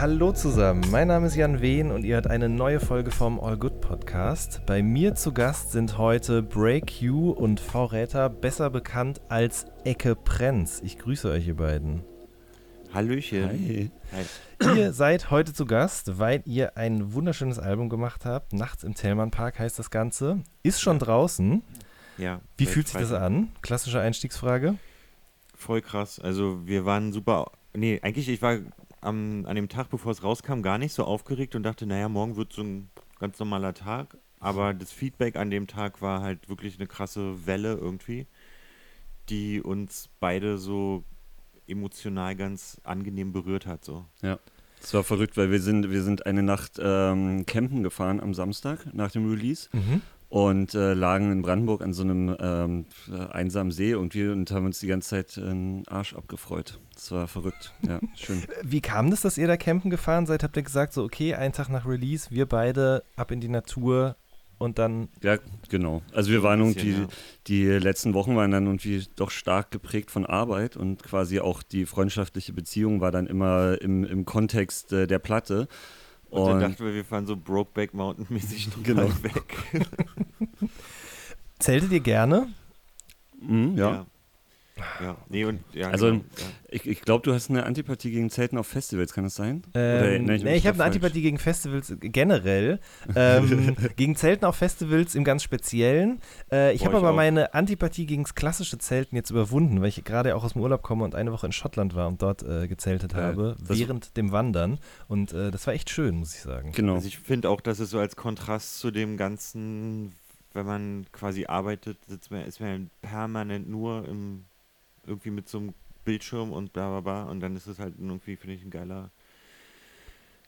Hallo zusammen, mein Name ist Jan Wehn und ihr hört eine neue Folge vom All Good Podcast. Bei mir zu Gast sind heute Break You und V. Räther, besser bekannt als Ecke Prenz. Ich grüße euch, ihr beiden. Hallöchen. Hi. Hi. Ihr seid heute zu Gast, weil ihr ein wunderschönes Album gemacht habt. Nachts im Tellmann Park heißt das Ganze. Ist schon draußen. Ja. Wie fühlt sich das an? Klassische Einstiegsfrage. Voll krass. Also wir waren super. Nee, eigentlich, ich war am, an dem Tag, bevor es rauskam, gar nicht so aufgeregt und dachte, naja, morgen wird so ein ganz normaler Tag. Aber das Feedback an dem Tag war halt wirklich eine krasse Welle irgendwie, die uns beide so emotional ganz angenehm berührt hat. So. Ja. Es war verrückt, weil wir sind, wir sind eine Nacht ähm, campen gefahren am Samstag nach dem Release. Mhm und äh, lagen in Brandenburg an so einem ähm, einsamen See irgendwie und haben uns die ganze Zeit den Arsch abgefreut. Das war verrückt, ja, schön. Wie kam das, dass ihr da campen gefahren seid? Habt ihr gesagt, so okay, einen Tag nach Release, wir beide ab in die Natur und dann... Ja, genau. Also wir waren irgendwie, ja. die letzten Wochen waren dann irgendwie doch stark geprägt von Arbeit und quasi auch die freundschaftliche Beziehung war dann immer im, im Kontext äh, der Platte. Und, und dann dachten wir, wir fahren so Brokeback Mountain-mäßig genau. weg. Zeltet ihr gerne? Mhm, ja. ja. Ja, nee, und, ja, also genau, ja. ich, ich glaube, du hast eine Antipathie gegen Zelten auf Festivals, kann das sein? Ähm, Oder, ich nee, ich habe eine Antipathie gegen Festivals generell. Ähm, gegen Zelten auf Festivals im ganz Speziellen. Äh, ich habe aber auch. meine Antipathie gegen das klassische Zelten jetzt überwunden, weil ich gerade auch aus dem Urlaub komme und eine Woche in Schottland war und dort äh, gezeltet habe, während dem Wandern. Und äh, das war echt schön, muss ich sagen. Genau. Also ich finde auch, dass es so als Kontrast zu dem ganzen wenn man quasi arbeitet, sitzt man, ist man permanent nur im irgendwie mit so einem Bildschirm und bla bla bla. Und dann ist es halt irgendwie, finde ich, ein geiler,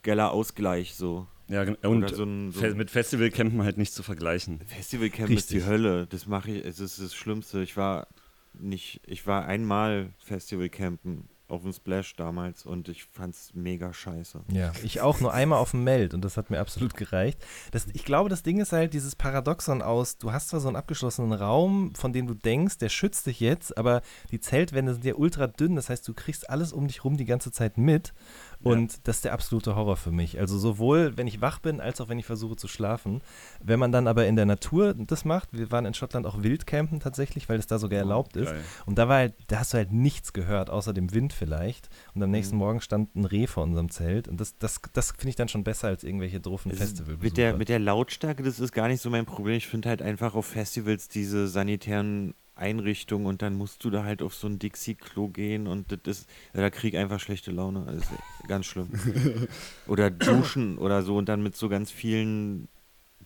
geiler Ausgleich so. Ja, und so ein, so mit Festivalcampen halt nicht zu vergleichen. Festivalcampen ist die Hölle. Das mache ich, es ist das Schlimmste. Ich war nicht, ich war einmal Festivalcampen auf dem Splash damals und ich fand's mega scheiße. Ja, ich auch nur einmal auf dem Meld und das hat mir absolut gereicht. Das, ich glaube, das Ding ist halt dieses Paradoxon aus, du hast zwar so einen abgeschlossenen Raum, von dem du denkst, der schützt dich jetzt, aber die Zeltwände sind ja ultra dünn, das heißt, du kriegst alles um dich rum die ganze Zeit mit und ja. das ist der absolute Horror für mich. Also sowohl, wenn ich wach bin, als auch wenn ich versuche zu schlafen. Wenn man dann aber in der Natur das macht, wir waren in Schottland auch Wildcampen tatsächlich, weil es da sogar oh, erlaubt ist. Und da war halt, da hast du halt nichts gehört, außer dem Wind vielleicht. Und am nächsten mhm. Morgen stand ein Reh vor unserem Zelt. Und das, das, das finde ich dann schon besser als irgendwelche doofen Festivals. Mit der, mit der Lautstärke, das ist gar nicht so mein Problem. Ich finde halt einfach auf Festivals diese sanitären Einrichtung und dann musst du da halt auf so ein Dixie-Klo gehen und das ist, da krieg ich einfach schlechte Laune. Das ist ganz schlimm. oder duschen oder so und dann mit so ganz vielen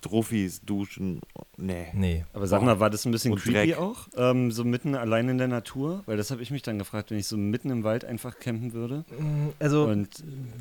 Trophys duschen. Nee. Nee. Aber sag mal, war das ein bisschen creepy Dreck. auch? Ähm, so mitten allein in der Natur? Weil das habe ich mich dann gefragt, wenn ich so mitten im Wald einfach campen würde. Mm, also, und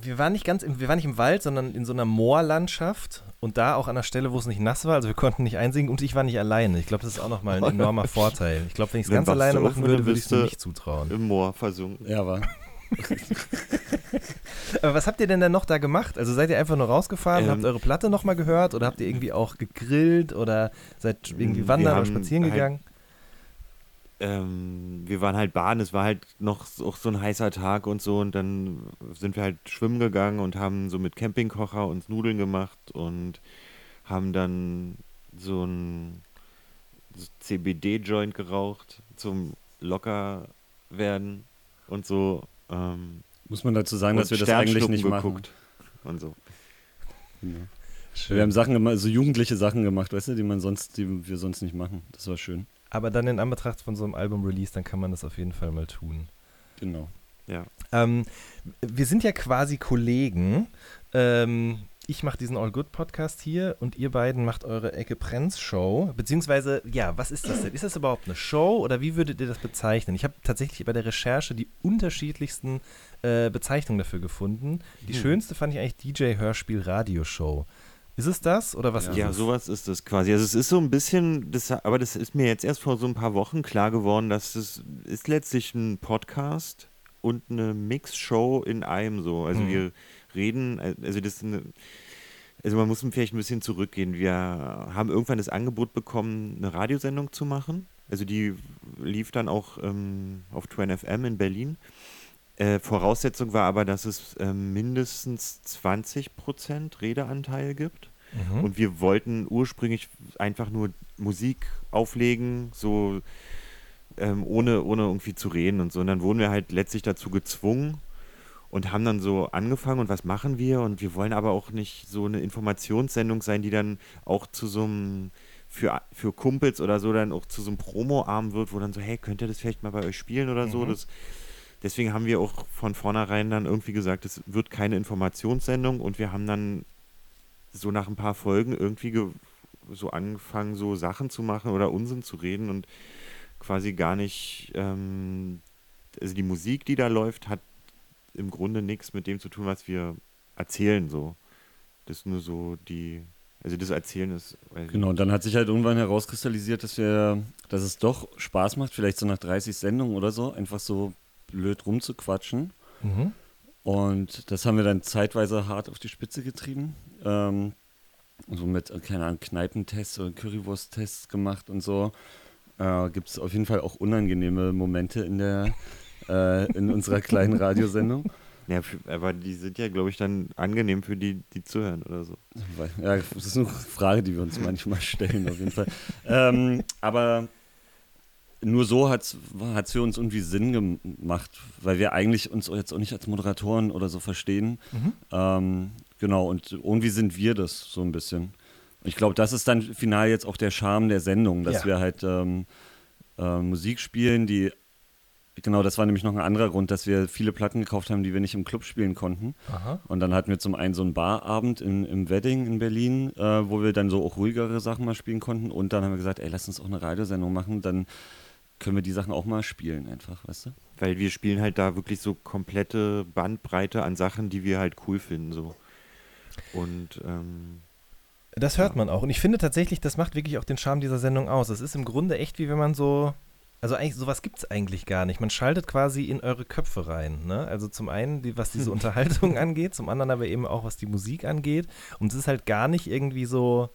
wir waren nicht ganz im, wir waren nicht im Wald, sondern in so einer Moorlandschaft und da auch an der Stelle, wo es nicht nass war. Also wir konnten nicht einsingen und ich war nicht alleine. Ich glaube, das ist auch nochmal ein enormer Vorteil. Ich glaube, wenn ich es ganz alleine machen würde, würde ich es mir nicht zutrauen. Im Moor versunken. Ja, war. Aber was habt ihr denn dann noch da gemacht? Also seid ihr einfach nur rausgefahren, ähm, habt eure Platte nochmal gehört oder habt ihr irgendwie auch gegrillt oder seid irgendwie wandern oder spazieren halt, gegangen? Ähm, wir waren halt baden, es war halt noch auch so ein heißer Tag und so und dann sind wir halt schwimmen gegangen und haben so mit Campingkocher uns Nudeln gemacht und haben dann so ein CBD-Joint geraucht zum locker werden und so ähm, Muss man dazu sagen, dass wir das eigentlich nicht machen. Und so. Ja. Wir haben Sachen gemacht, so jugendliche Sachen gemacht, weißt du, die man sonst, die wir sonst nicht machen. Das war schön. Aber dann in Anbetracht von so einem Album-Release, dann kann man das auf jeden Fall mal tun. Genau. Ja. Ähm, wir sind ja quasi Kollegen. Ähm, ich mache diesen All Good Podcast hier und ihr beiden macht eure Ecke Prenz Show. Beziehungsweise, ja, was ist das denn? Ist das überhaupt eine Show oder wie würdet ihr das bezeichnen? Ich habe tatsächlich bei der Recherche die unterschiedlichsten äh, Bezeichnungen dafür gefunden. Die Hm. schönste fand ich eigentlich DJ Hörspiel Radioshow. Ist es das oder was ist Ja, es? sowas ist es quasi. Also es ist so ein bisschen, das, aber das ist mir jetzt erst vor so ein paar Wochen klar geworden, dass es ist letztlich ein Podcast und eine Mix-Show in einem so. Also Mhm. wir reden, also das eine, also man muss vielleicht ein bisschen zurückgehen. Wir haben irgendwann das Angebot bekommen, eine Radiosendung zu machen. Also die lief dann auch ähm, auf 2FM in Berlin. Äh, Voraussetzung war aber, dass es ähm, mindestens 20% Redeanteil gibt. Mhm. Und wir wollten ursprünglich einfach nur Musik auflegen, so ähm, ohne, ohne irgendwie zu reden und so. Und dann wurden wir halt letztlich dazu gezwungen und haben dann so angefangen und was machen wir? Und wir wollen aber auch nicht so eine Informationssendung sein, die dann auch zu so einem, für, für Kumpels oder so, dann auch zu so einem Promo-Arm wird, wo dann so, hey, könnt ihr das vielleicht mal bei euch spielen oder so? Mhm. Das, deswegen haben wir auch von vornherein dann irgendwie gesagt, es wird keine Informationssendung und wir haben dann so nach ein paar Folgen irgendwie ge so angefangen, so Sachen zu machen oder Unsinn zu reden und quasi gar nicht, ähm, also die Musik, die da läuft, hat im Grunde nichts mit dem zu tun, was wir erzählen, so. Das ist nur so die, also das Erzählen ist, Genau, und dann hat sich halt irgendwann herauskristallisiert, dass wir, dass es doch Spaß macht, vielleicht so nach 30 Sendungen oder so, einfach so blöd rumzuquatschen. Mhm. Und das haben wir dann zeitweise hart auf die Spitze getrieben. Ähm, so mit, keine Ahnung, Kneipentests oder Currywurst-Tests gemacht und so. Äh, Gibt es auf jeden Fall auch unangenehme Momente in der äh, in unserer kleinen Radiosendung. Ja, aber die sind ja, glaube ich, dann angenehm für die, die zuhören oder so. Ja, das ist eine Frage, die wir uns manchmal stellen, auf jeden Fall. Ähm, aber nur so hat es für uns irgendwie Sinn gemacht, weil wir eigentlich uns jetzt auch nicht als Moderatoren oder so verstehen. Mhm. Ähm, genau, und irgendwie sind wir das so ein bisschen. Ich glaube, das ist dann final jetzt auch der Charme der Sendung, dass Ja. wir halt ähm, äh, Musik spielen, die Genau, das war nämlich noch ein anderer Grund, dass wir viele Platten gekauft haben, die wir nicht im Club spielen konnten. Aha. Und dann hatten wir zum einen so einen Barabend in, im Wedding in Berlin, äh, wo wir dann so auch ruhigere Sachen mal spielen konnten. Und dann haben wir gesagt, ey, lass uns auch eine Radiosendung machen, dann können wir die Sachen auch mal spielen einfach, weißt du? Weil wir spielen halt da wirklich so komplette Bandbreite an Sachen, die wir halt cool finden, so. Und, ähm, Das hört Ja. man auch. Und ich finde tatsächlich, das macht wirklich auch den Charme dieser Sendung aus. Es ist im Grunde echt wie wenn man so. Also eigentlich, sowas gibt es eigentlich gar nicht. Man schaltet quasi in eure Köpfe rein. Ne? Also zum einen, die, was diese Unterhaltung angeht, zum anderen aber eben auch, was die Musik angeht. Und es ist halt gar nicht irgendwie so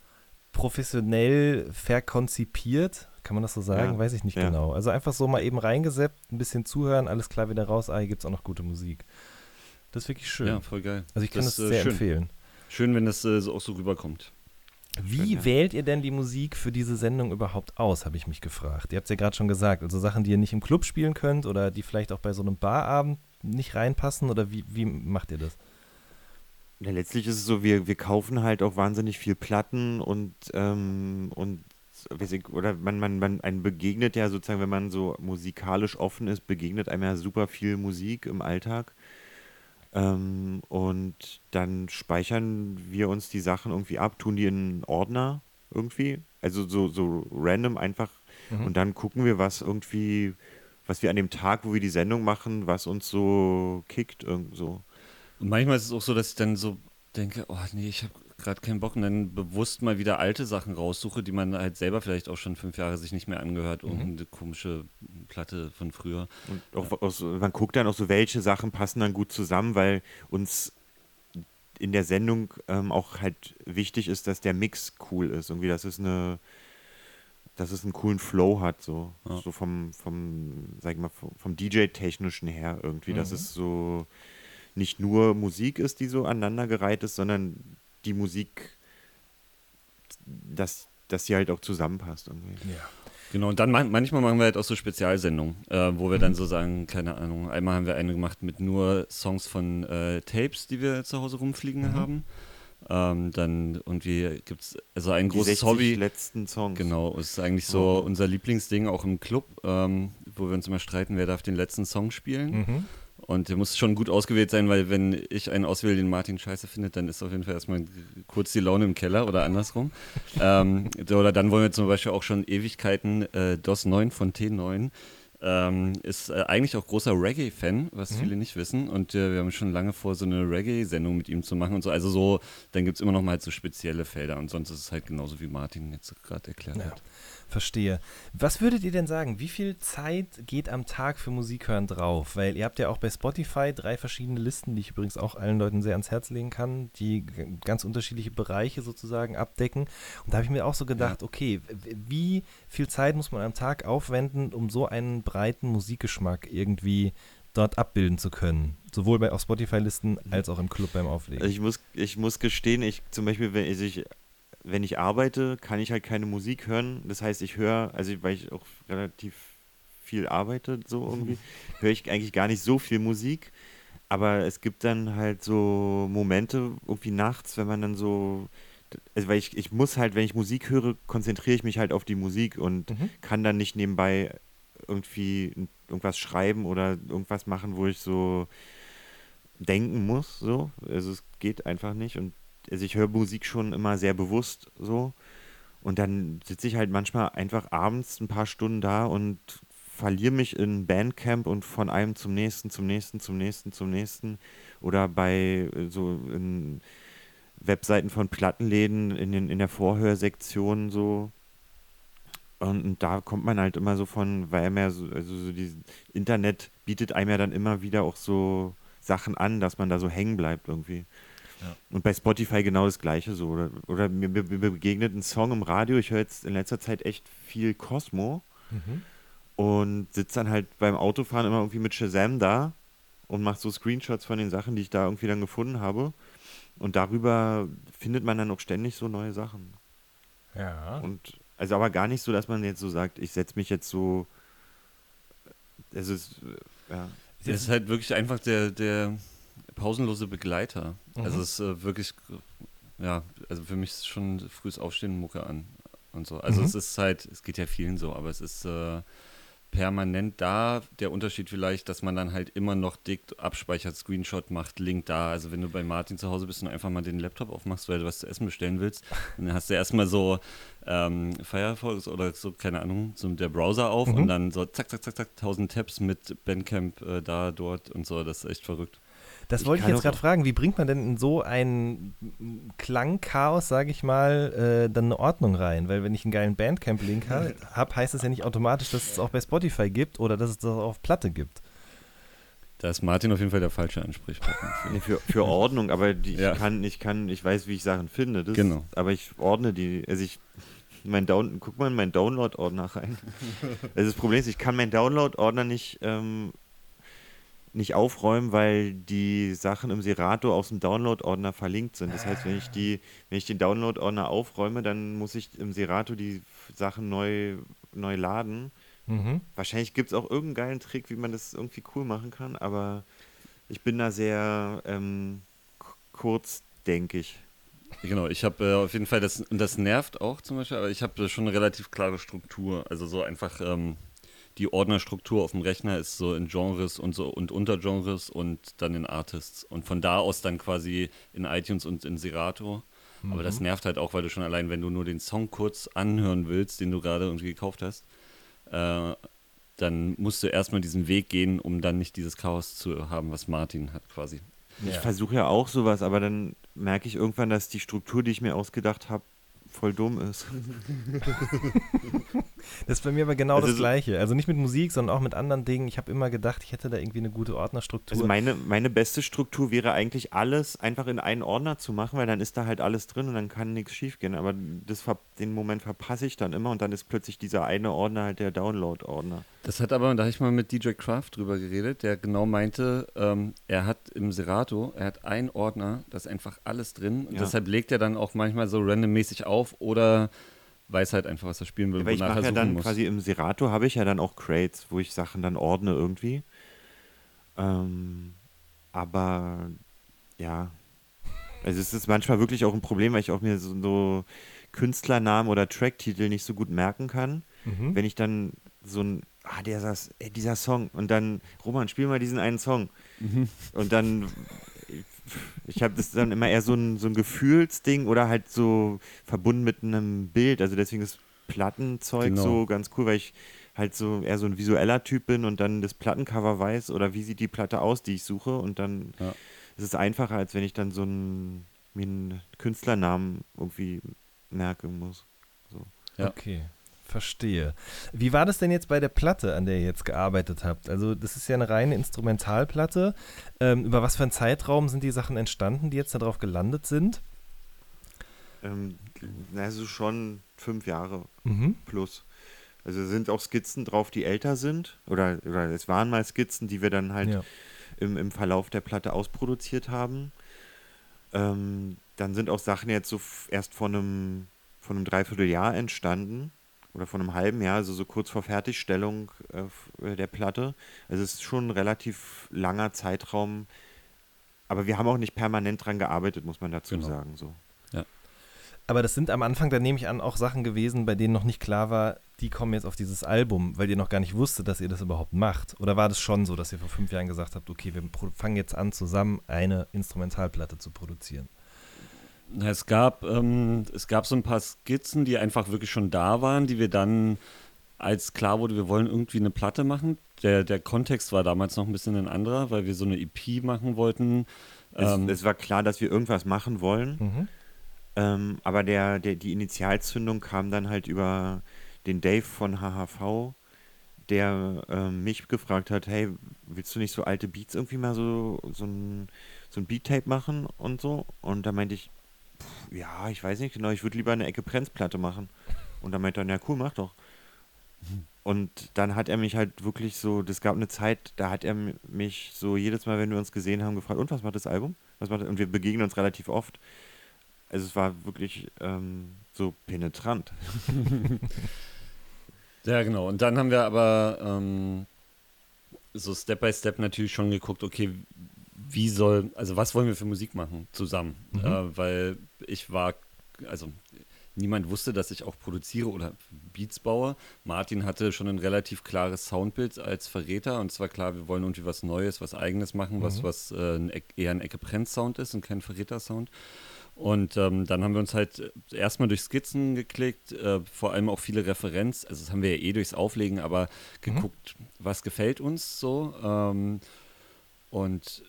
professionell verkonzipiert. Kann man das so sagen? Ja, Weiß ich nicht ja. genau. Also einfach so mal eben reingeseppt, ein bisschen zuhören, alles klar wieder raus. Ah, hier gibt es auch noch gute Musik. Das ist wirklich schön. Ja, voll geil. also ich kann das, ist, äh, sehr schön. empfehlen. Schön, wenn das äh, so auch so rüberkommt. Wie Schön, ja. wählt ihr denn die Musik für diese Sendung überhaupt aus, habe ich mich gefragt. Ihr habt es ja gerade schon gesagt, also Sachen, die ihr nicht im Club spielen könnt oder die vielleicht auch bei so einem Barabend nicht reinpassen oder wie, wie macht ihr das? Ja, letztlich ist es so, wir, wir kaufen halt auch wahnsinnig viel Platten und, ähm, und oder man, man, man einem begegnet ja sozusagen, wenn man so musikalisch offen ist, begegnet einem ja super viel Musik im Alltag. Ähm, und dann speichern wir uns die Sachen irgendwie ab, tun die in einen Ordner irgendwie. Also so, so random einfach. Mhm. Und dann gucken wir, was irgendwie, was wir an dem Tag, wo wir die Sendung machen, was uns so kickt, irgend so. Und manchmal ist es auch so, dass ich dann so denke, oh nee, ich habe gerade keinen Bock und dann bewusst mal wieder alte Sachen raussuche, die man halt selber vielleicht auch schon fünf Jahre sich nicht mehr angehört. Mhm. Irgendeine komische Platte von früher. Und auch, auch so, man guckt dann auch so, welche Sachen passen dann gut zusammen, weil uns in der Sendung ähm, auch halt wichtig ist, dass der Mix cool ist. Irgendwie, dass es eine, dass es einen coolen Flow hat, so, Ja. so vom, vom, sag ich mal, vom, vom DJ-technischen her irgendwie, dass Mhm. es so nicht nur Musik ist, die so aneinandergereiht ist, sondern die Musik, dass, dass sie halt auch zusammenpasst irgendwie. Ja. Genau, und dann man, manchmal machen wir halt auch so Spezialsendungen, äh, wo wir Mhm. dann so sagen, keine Ahnung, einmal haben wir eine gemacht mit nur Songs von äh, Tapes, die wir zu Hause rumfliegen Mhm. haben. Ähm, dann irgendwie gibt es, also ein Die großes 60 Hobby. letzten Songs. Genau, ist eigentlich so Oh. unser Lieblingsding auch im Club, ähm, wo wir uns immer streiten, wer darf den letzten Song spielen. Mhm. Und der muss schon gut ausgewählt sein, weil wenn ich einen auswähle, den Martin scheiße findet, dann ist auf jeden Fall erstmal kurz die Laune im Keller oder andersrum. ähm, oder dann wollen wir zum Beispiel auch schon Ewigkeiten äh, DOS 9 von T9. Ähm, ist äh, eigentlich auch großer Reggae-Fan, was mhm. viele nicht wissen. Und äh, wir haben schon lange vor, so eine Reggae-Sendung mit ihm zu machen und so. Also so, dann gibt es immer noch mal so spezielle Felder. Und sonst ist es halt genauso, wie Martin jetzt gerade erklärt ja. hat. Verstehe. Was würdet ihr denn sagen? Wie viel Zeit geht am Tag für Musik hören drauf? Weil ihr habt ja auch bei Spotify drei verschiedene Listen, die ich übrigens auch allen Leuten sehr ans Herz legen kann, die ganz unterschiedliche Bereiche sozusagen abdecken. Und da habe ich mir auch so gedacht, okay, wie viel Zeit muss man am Tag aufwenden, um so einen breiten Musikgeschmack irgendwie dort abbilden zu können. Sowohl bei auf Spotify-Listen als auch im Club beim Auflegen. Ich muss, ich muss gestehen, ich zum Beispiel, wenn ich wenn ich arbeite, kann ich halt keine Musik hören. Das heißt, ich höre, also weil ich auch relativ viel arbeite, so irgendwie, höre ich eigentlich gar nicht so viel Musik. Aber es gibt dann halt so Momente, irgendwie nachts, wenn man dann so, also weil ich, ich muss halt, wenn ich Musik höre, konzentriere ich mich halt auf die Musik und mhm. kann dann nicht nebenbei irgendwie irgendwas schreiben oder irgendwas machen, wo ich so denken muss, so. Also es geht einfach nicht und also ich höre Musik schon immer sehr bewusst so. Und dann sitze ich halt manchmal einfach abends ein paar Stunden da und verliere mich in Bandcamp und von einem zum nächsten, zum nächsten, zum nächsten, zum nächsten. Oder bei äh, so in Webseiten von Plattenläden in, den, in der Vorhörsektion so. Und, und, da kommt man halt immer so von, weil man ja so, also so dieses Internet bietet einem ja dann immer wieder auch so Sachen an, dass man da so hängen bleibt irgendwie. Und bei Spotify genau das Gleiche so. Oder, oder mir, mir, begegnet ein Song im Radio. Ich höre jetzt in letzter Zeit echt viel Cosmo mhm. und sitze dann halt beim Autofahren immer irgendwie mit Shazam da und mache so Screenshots von den Sachen, die ich da irgendwie dann gefunden habe. Und darüber findet man dann auch ständig so neue Sachen. Ja. Und also aber gar nicht so, dass man jetzt so sagt, ich setze mich jetzt so. Es ist, ja. Es ist halt wirklich einfach der, der pausenlose Begleiter. Also mhm. Also es ist äh, wirklich, ja, also für mich ist schon frühes Aufstehen Mucke an und so. Also mhm. es ist halt, es geht ja vielen so, aber es ist äh, permanent da. Der Unterschied vielleicht, dass man dann halt immer noch dick abspeichert, Screenshot macht, Link da. Also wenn du bei Martin zu Hause bist und einfach mal den Laptop aufmachst, weil du was zu essen bestellen willst, dann hast du erstmal so ähm, Firefox oder so, keine Ahnung, so der Browser auf mhm. und dann so zack, zack, zack, zack, tausend Tabs mit Bandcamp äh, da, dort und so. Das ist echt verrückt. Das ich wollte ich jetzt gerade fragen, wie bringt man denn in so ein Klangchaos, sage ich mal, äh, dann eine Ordnung rein? Weil wenn ich einen geilen Bandcamp-Link habe, heißt das ja nicht automatisch, dass es auch bei Spotify gibt oder dass es das auch auf Platte gibt. Da ist Martin auf jeden Fall der falsche Ansprechpartner. Für, für, für Ordnung, aber die, ja. ich kann, ich kann, ich weiß, wie ich Sachen finde. Das, genau. Aber ich ordne die, also ich, mein Down, guck mal in meinen Download-Ordner rein. Also das Problem ist, ich kann meinen Download-Ordner nicht ähm, nicht aufräumen, weil die Sachen im Serato aus dem Download-Ordner verlinkt sind. Das heißt, wenn ich die, wenn ich den Download-Ordner aufräume, dann muss ich im Serato die Sachen neu, neu laden. Mhm. Wahrscheinlich gibt es auch irgendeinen geilen Trick, wie man das irgendwie cool machen kann, aber ich bin da sehr ähm, kurz, denke ich. Genau, ich habe äh, auf jeden Fall das, und das nervt auch zum Beispiel, aber ich habe schon eine relativ klare Struktur. Also so einfach, ähm, die Ordnerstruktur auf dem Rechner ist so in Genres und so und Untergenres und dann in Artists. Und von da aus dann quasi in iTunes und in Serato. Mhm. Aber das mhm. nervt halt auch, weil du schon allein, wenn du nur den Song kurz anhören willst, den du gerade irgendwie gekauft hast, äh, dann musst du erstmal diesen Weg gehen, um dann nicht dieses Chaos zu haben, was Martin hat quasi. Ich ja. versuche ja auch sowas, aber dann merke ich irgendwann, dass die Struktur, die ich mir ausgedacht habe, voll dumm ist. das ist bei mir aber genau also das Gleiche. Also nicht mit Musik, sondern auch mit anderen Dingen. Ich habe immer gedacht, ich hätte da irgendwie eine gute Ordnerstruktur. Also meine, meine beste Struktur wäre eigentlich alles einfach in einen Ordner zu machen, weil dann ist da halt alles drin und dann kann nichts schiefgehen. Aber das, den Moment verpasse ich dann immer und dann ist plötzlich dieser eine Ordner halt der Download-Ordner. Das hat aber, da habe ich mal mit DJ Kraft drüber geredet, der genau meinte, ähm, er hat im Serato, er hat einen Ordner, da ist einfach alles drin und ja. deshalb legt er dann auch manchmal so randommäßig auf oder weiß halt einfach, was er spielen will. Ja, ich mache ja dann muss. quasi im Serato habe ich ja dann auch Crates, wo ich Sachen dann ordne irgendwie. Ähm, aber ja, also es ist manchmal wirklich auch ein Problem, weil ich auch mir so, so Künstlernamen oder Tracktitel nicht so gut merken kann. Mhm. Wenn ich dann so ein ah, dieser, ey, dieser Song. Und dann, Roman, spiel mal diesen einen Song. Mhm. Und dann, ich habe das dann immer eher so ein, so ein Gefühlsding oder halt so verbunden mit einem Bild. Also deswegen ist Plattenzeug genau. so ganz cool, weil ich halt so eher so ein visueller Typ bin und dann das Plattencover weiß oder wie sieht die Platte aus, die ich suche. Und dann ja. ist es einfacher, als wenn ich dann so einen, mir einen Künstlernamen irgendwie merken muss. So. Ja. Okay. Verstehe. Wie war das denn jetzt bei der Platte, an der ihr jetzt gearbeitet habt? Also, das ist ja eine reine Instrumentalplatte. Ähm, über was für einen Zeitraum sind die Sachen entstanden, die jetzt darauf gelandet sind? Ähm, also schon fünf Jahre mhm. plus. Also sind auch Skizzen drauf, die älter sind. Oder, oder es waren mal Skizzen, die wir dann halt ja. im, im Verlauf der Platte ausproduziert haben. Ähm, dann sind auch Sachen jetzt so erst vor einem, vor einem Dreivierteljahr entstanden oder vor einem halben Jahr, also so kurz vor Fertigstellung äh, der Platte. Also es ist schon ein relativ langer Zeitraum, aber wir haben auch nicht permanent dran gearbeitet, muss man dazu genau. sagen. So. Ja. Aber das sind am Anfang, da nehme ich an, auch Sachen gewesen, bei denen noch nicht klar war, die kommen jetzt auf dieses Album, weil ihr noch gar nicht wusstet, dass ihr das überhaupt macht. Oder war das schon so, dass ihr vor fünf Jahren gesagt habt, okay, wir fangen jetzt an, zusammen eine Instrumentalplatte zu produzieren? Es gab, ähm, es gab so ein paar Skizzen, die einfach wirklich schon da waren, die wir dann, als klar wurde, wir wollen irgendwie eine Platte machen. Der, der Kontext war damals noch ein bisschen ein anderer, weil wir so eine EP machen wollten. Ähm, es, es, war klar, dass wir irgendwas machen wollen. Mhm. Ähm, aber der, der, die Initialzündung kam dann halt über den Dave von HHV, der ähm, mich gefragt hat, hey, willst du nicht so alte Beats irgendwie mal so, so ein, so ein Beat-Tape machen und so? Und da meinte ich, ja, ich weiß nicht genau, ich würde lieber eine Ecke Prenzplatte machen. Und dann meinte er, ja cool, mach doch. Und dann hat er mich halt wirklich so, das gab eine Zeit, da hat er mich so jedes Mal, wenn wir uns gesehen haben, gefragt, und was macht das Album? Was macht das? Und wir begegnen uns relativ oft. Also es war wirklich ähm, so penetrant. ja, genau. Und dann haben wir aber ähm, so Step by Step natürlich schon geguckt, okay, wie soll, also was wollen wir für Musik machen zusammen? Mhm. Äh, weil ich war, also niemand wusste, dass ich auch produziere oder Beats baue. Martin hatte schon ein relativ klares Soundbild als Verräter und zwar klar, wir wollen irgendwie was Neues, was Eigenes machen, mhm. was, was äh, ein, eher ein Ecke-Prenz-Sound ist und kein Verräter-Sound. Und ähm, dann haben wir uns halt erstmal durch Skizzen geklickt, äh, vor allem auch viele Referenz, also das haben wir ja eh durchs Auflegen, aber mhm. geguckt, mhm. was gefällt uns so. Ähm, und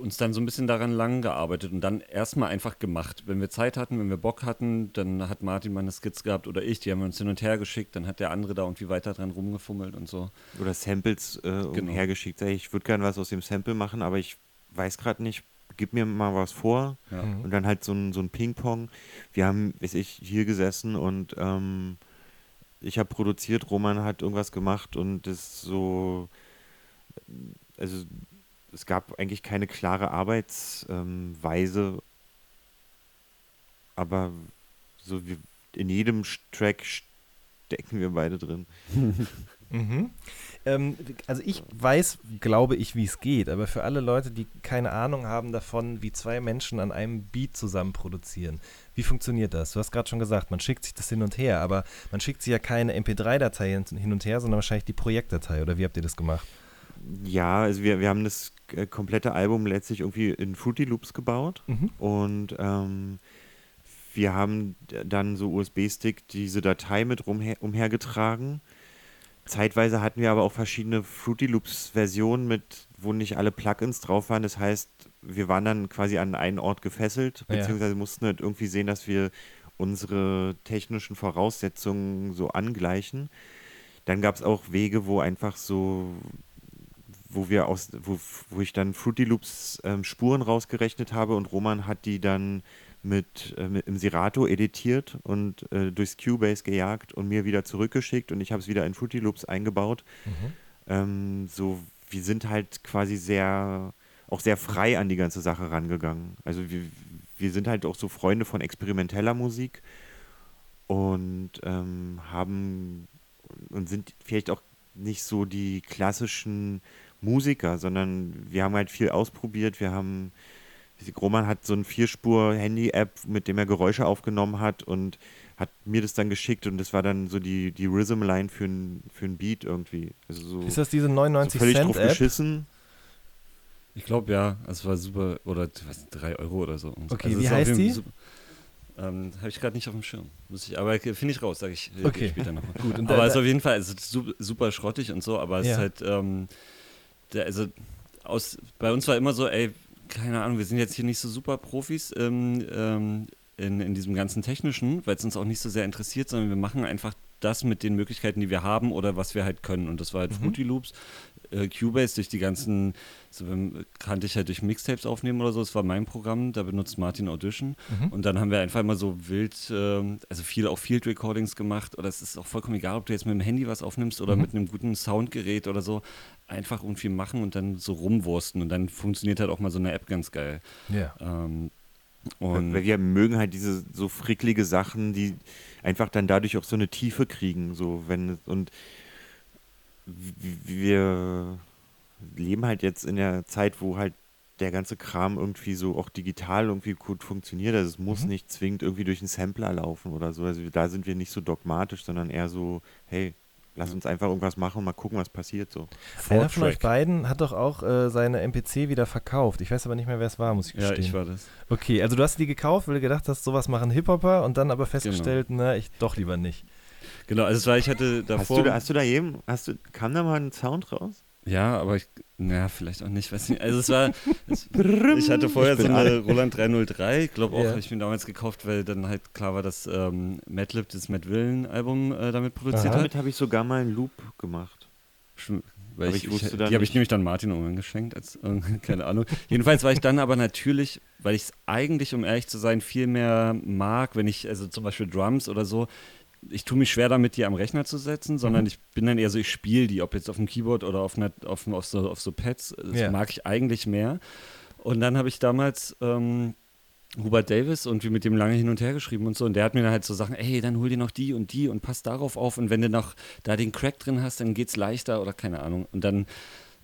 uns dann so ein bisschen daran lang gearbeitet und dann erstmal einfach gemacht. Wenn wir Zeit hatten, wenn wir Bock hatten, dann hat Martin mal eine Skizze gehabt oder ich, die haben wir uns hin und her geschickt, dann hat der andere da irgendwie weiter dran rumgefummelt und so. Oder Samples äh, genau. umhergeschickt. Ich würde gerne was aus dem Sample machen, aber ich weiß gerade nicht, gib mir mal was vor ja. Mhm. und dann halt so ein, so ein Ping-Pong. Wir haben, weiß ich, hier gesessen und ähm, ich habe produziert, Roman hat irgendwas gemacht und das so, also es gab eigentlich keine klare Arbeitsweise, ähm, aber so wie in jedem Track stecken wir beide drin. mhm. ähm, also ich weiß, glaube ich, wie es geht, aber für alle Leute, die keine Ahnung haben davon, wie zwei Menschen an einem Beat zusammen produzieren, wie funktioniert das? Du hast gerade schon gesagt, man schickt sich das hin und her, aber man schickt sich ja keine MP3-Datei hin und her, sondern wahrscheinlich die Projektdatei, oder wie habt ihr das gemacht? Ja, also wir, wir haben das äh, komplette Album letztlich irgendwie in Fruity Loops gebaut mhm. und ähm, wir haben dann so USB-Stick diese Datei mit rumher umhergetragen. Zeitweise hatten wir aber auch verschiedene Fruity Loops-Versionen mit, wo nicht alle Plugins drauf waren. Das heißt, wir waren dann quasi an einen Ort gefesselt, beziehungsweise ja. mussten halt irgendwie sehen, dass wir unsere technischen Voraussetzungen so angleichen. Dann gab es auch Wege, wo einfach so wo wir aus, wo, wo ich dann Fruity Loops ähm, Spuren rausgerechnet habe und Roman hat die dann mit, äh, mit im Serato editiert und äh, durchs Cubase gejagt und mir wieder zurückgeschickt und ich habe es wieder in Fruity Loops eingebaut. Mhm. Ähm, so, wir sind halt quasi sehr, auch sehr frei an die ganze Sache rangegangen. Also wir, wir sind halt auch so Freunde von experimenteller Musik und ähm, haben und sind vielleicht auch nicht so die klassischen Musiker, sondern wir haben halt viel ausprobiert. Wir haben, Roman hat so ein Vierspur-Handy-App, mit dem er Geräusche aufgenommen hat und hat mir das dann geschickt und das war dann so die, die Rhythm-Line für ein, für ein Beat irgendwie. Also so, Ist das diese 99 so völlig Cent drauf App? geschissen. Ich glaube ja, es war super, oder was, drei Euro oder so. Und so. Okay, Also wie heißt die? super. Ähm, Habe ich gerade nicht auf dem Schirm. Muss ich, aber finde ich raus, sage ich äh, Okay. später nochmal. Gut, aber es ist auf jeden Fall es ist super, super schrottig und so, aber es Ja. ist halt, ähm, also aus, bei uns war immer so, ey, keine Ahnung, wir sind jetzt hier nicht so super Profis ähm, ähm, in, in diesem ganzen Technischen, weil es uns auch nicht so sehr interessiert, sondern wir machen einfach das mit den Möglichkeiten, die wir haben oder was wir halt können. Und das war halt Mhm. Fruity Loops, äh, Cubase durch die ganzen, so, wenn- kannte ich halt durch Mixtapes aufnehmen oder so, das war mein Programm, da benutzt Martin Audition. Mhm. Und dann haben wir einfach mal so wild, ähm, also viel auch Field Recordings gemacht. Oder es ist auch vollkommen egal, ob du jetzt mit dem Handy was aufnimmst oder Mhm. mit einem guten Soundgerät oder so. Einfach irgendwie machen und dann so rumwursten. Und dann funktioniert halt auch mal so eine App ganz geil. Ja. Ähm, Weil und weil wir mögen halt diese so fricklige Sachen, die einfach dann dadurch auch so eine Tiefe kriegen. So, wenn und wir leben halt jetzt in der Zeit, wo halt der ganze Kram irgendwie so auch digital irgendwie gut funktioniert. Also es muss Mhm. nicht zwingend irgendwie durch einen Sampler laufen oder so. Also da sind wir nicht so dogmatisch, sondern eher so, hey, lass uns einfach irgendwas machen und mal gucken, was passiert so. Einer von euch beiden hat doch auch äh, seine MPC wieder verkauft. Ich weiß aber nicht mehr, wer es war, muss ich Ja, gestehen. ich war das. okay, also du hast die gekauft, weil du gedacht hast, sowas machen Hip-Hopper und dann aber Genau. festgestellt, na, ich doch lieber nicht. Genau, also es war, ich hatte Hast davor. du, da, hast du da jedem, hast du, kam da mal ein Sound raus? Ja, aber ich, naja, vielleicht auch nicht, weiß nicht. Also es war, es, ich hatte vorher Ich so eine. Roland 303, ich glaube auch, Ja. habe ich mir damals gekauft, weil dann halt klar war, dass ähm, Madlib das Matt Willen Album äh, damit produziert Aha. hat. Damit habe ich sogar mal einen Loop gemacht. Schon- Weil Aber ich, ich wusste ich, dann die habe ich nämlich dann Martin irgendwann geschenkt, als, äh, keine Ahnung. Jedenfalls war ich dann aber natürlich, weil ich es eigentlich, um ehrlich zu sein, viel mehr mag, wenn ich, also zum Beispiel Drums oder so, ich tue mich schwer damit, die am Rechner zu setzen, sondern Mhm. ich bin dann eher so, ich spiele die, ob jetzt auf dem Keyboard oder auf, einer, auf, auf, so, auf so Pads, das Ja. mag ich eigentlich mehr. Und dann habe ich damals ähm, Hubert Davis und wir mit dem lange hin und her geschrieben und so. Und der hat mir dann halt so Sachen, ey, dann hol dir noch die und die und pass darauf auf. Und wenn du noch da den Crack drin hast, dann geht's leichter oder keine Ahnung. Und dann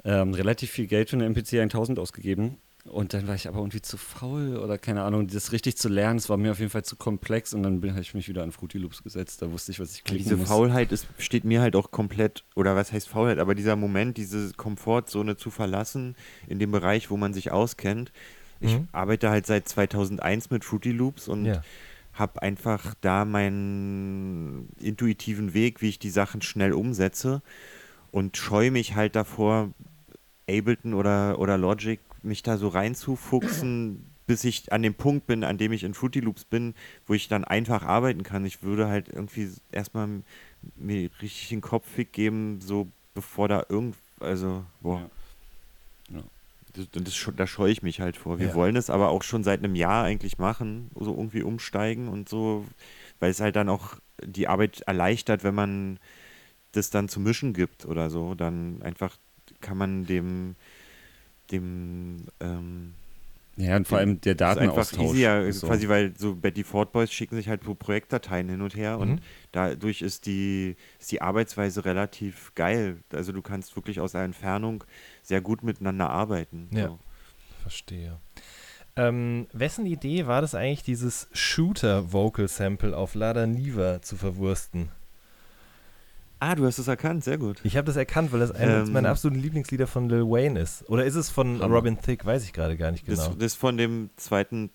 ähm, relativ viel Geld für eine MPC 1000 ausgegeben. Und dann war ich aber irgendwie zu faul oder keine Ahnung, das richtig zu lernen. Es war mir auf jeden Fall zu komplex und dann habe ich mich wieder an Fruity Loops gesetzt. Da wusste ich, was ich klicken Diese muss. Faulheit ist, steht mir halt auch komplett, oder was heißt Faulheit, aber dieser Moment, diese Komfortzone zu verlassen in dem Bereich, wo man sich auskennt. Ich Mhm. arbeite halt seit 2001 mit Fruity Loops und Ja. habe einfach da meinen intuitiven Weg, wie ich die Sachen schnell umsetze und scheue mich halt davor, Ableton oder, oder Logic, mich da so reinzufuchsen, bis ich an dem Punkt bin, an dem ich in Fruity Loops bin, wo ich dann einfach arbeiten kann. Ich würde halt irgendwie erstmal mir richtig den Kopf geben, so bevor da irgend, also, boah. Ja. Das, das, sch- da scheue ich mich halt vor. Wir Ja. wollen es aber auch schon seit einem Jahr eigentlich machen, so irgendwie umsteigen und so, weil es halt dann auch die Arbeit erleichtert, wenn man das dann zu mischen gibt oder so. Dann einfach kann man dem, dem, ähm, Ja, und vor allem der das ist einfach Datenaustausch. easier, so. quasi, weil so Betty Ford Boys schicken sich halt pro Projektdateien hin und her Mhm. und dadurch ist die, ist die Arbeitsweise relativ geil. Also du kannst wirklich aus der Entfernung sehr gut miteinander arbeiten. Ja. So. Verstehe. Ähm, wessen Idee war das eigentlich, dieses Shooter-Vocal-Sample auf Lada Niva zu verwursten? Ah, du hast es erkannt, sehr gut. Ich habe das erkannt, weil das eines Ähm. meiner absoluten Lieblingslieder von Lil Wayne ist. Oder ist es von. Robin Thicke? Weiß ich gerade gar nicht genau. Das, das von dem zweiten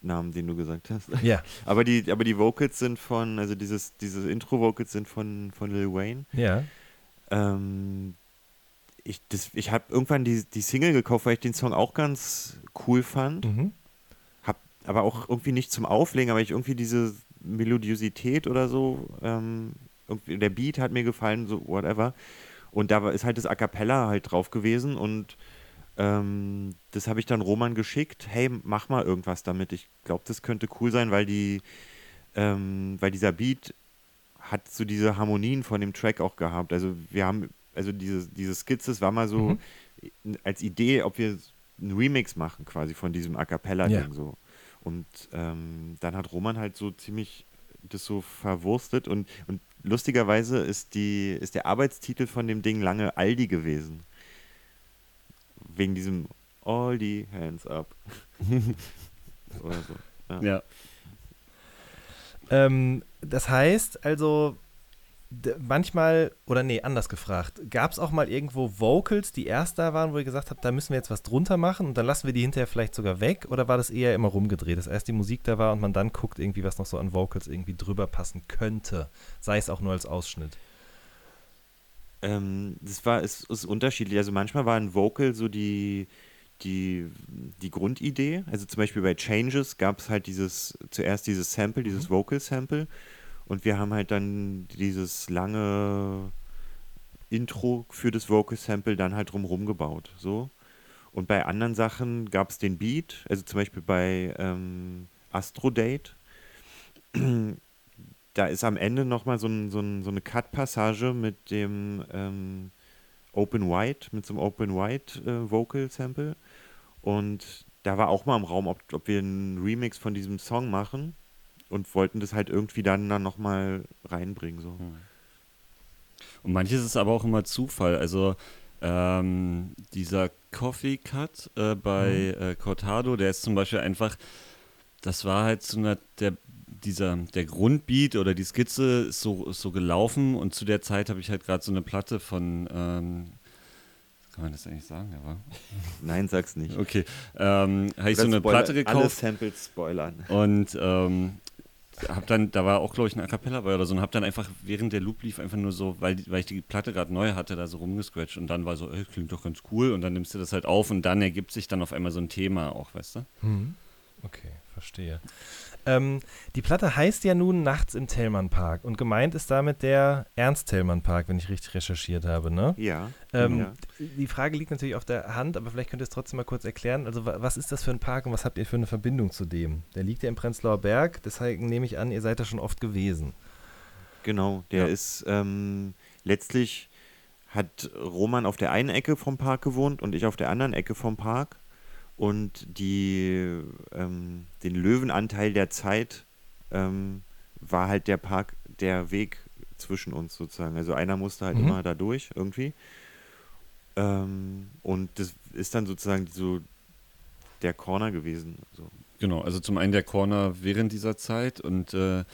Namen, den du gesagt hast. ja, Aber die, aber die Vocals sind von, also dieses, diese Intro-Vocals sind von, von Lil Wayne. ja. Ähm, ich das, ich habe irgendwann die, die Single gekauft, weil ich den Song auch ganz cool fand. Mhm. Hab aber auch irgendwie nicht zum Auflegen, aber ich irgendwie diese Melodiosität oder so, ähm, irgendwie, der Beat hat mir gefallen, so whatever. Und da war, ist halt das A Cappella halt drauf gewesen und ähm, das habe ich dann Roman geschickt. Hey, mach mal irgendwas damit. Ich glaube, das könnte cool sein, weil die, ähm, weil dieser Beat hat so diese Harmonien von dem Track auch gehabt. Also wir haben, also diese, diese Skizze war mal so Mhm. als Idee, ob wir einen Remix machen quasi von diesem A Cappella-Ding Ja. so. Und ähm, dann hat Roman halt so ziemlich das so verwurstet und, und lustigerweise ist die, ist der Arbeitstitel von dem Ding lange Aldi gewesen. Wegen diesem All the Hands Up. Oder so. Ja. Ähm, das heißt also, manchmal, oder nee, anders gefragt, gab es auch mal irgendwo Vocals, die erst da waren, wo ihr gesagt habt, da müssen wir jetzt was drunter machen und dann lassen wir die hinterher vielleicht sogar weg? Oder war das eher immer rumgedreht, dass erst die Musik da war und man dann guckt irgendwie, was noch so an Vocals irgendwie drüber passen könnte? Sei es auch nur als Ausschnitt. Ähm, das war, es ist, ist unterschiedlich. Also manchmal war ein Vocal so die, die, die Grundidee. Also zum Beispiel bei Changes gab es halt dieses, zuerst dieses Sample, dieses mhm. Und wir haben halt dann dieses lange Intro für das Vocal Sample dann halt drumherum gebaut. So. Und bei anderen Sachen gab es den Beat, also zum Beispiel bei ähm, Astro Date. da ist am Ende nochmal so, ein, so, ein, so eine Cut-Passage mit dem ähm, Open White, mit so einem Open White äh, Vocal Sample. Und da war auch mal im Raum, ob, ob wir einen Remix von diesem Song machen und wollten das halt irgendwie dann, dann nochmal reinbringen. So. Hm. Und manches ist aber auch immer Zufall. Also ähm, dieser Coffee Cut äh, bei mhm. äh, Cortado, der ist zum Beispiel einfach, das war halt so einer, der, dieser, der Grundbeat oder die Skizze ist so, so gelaufen und zu der Zeit habe ich halt gerade so eine Platte von, ähm, kann man das eigentlich sagen, aber? Nein, sag's nicht. Okay. Ähm, habe ich so eine Spoiler, Platte gekauft. Alle Samples spoilern. Und ähm, hab dann, da war auch, glaube ich, ein A Cappella bei oder so und hab dann einfach, während der Loop lief, einfach nur so, weil, weil ich die Platte gerade neu hatte, da so rumgescratcht und dann war so, ey, klingt doch ganz cool und dann nimmst du das halt auf und dann ergibt sich dann auf einmal so ein Thema auch, weißt du? Mhm. Okay, verstehe. Ähm, die Platte heißt ja nun Nachts im Tellmann Park und gemeint ist damit der Ernst Tellmann Park, wenn ich richtig recherchiert habe, ne? Ja. Ähm, ja. Die Frage liegt natürlich auf der Hand, aber vielleicht könnt ihr es trotzdem mal kurz erklären. Also, was ist das für ein Park und was habt ihr für eine Verbindung zu dem? Der liegt ja im Prenzlauer Berg, deshalb nehme ich an, ihr seid da schon oft gewesen. Genau, der ja. ist ähm, letztlich hat Roman auf der einen Ecke vom Park gewohnt und ich auf der anderen Ecke vom Park und die, ähm, den Löwenanteil der Zeit ähm, war halt der Park, der Weg zwischen uns sozusagen. Also einer musste halt mhm. immer da durch irgendwie. Ähm, und das ist dann sozusagen so der Corner gewesen. So. Genau, also zum einen der Corner während dieser Zeit und äh,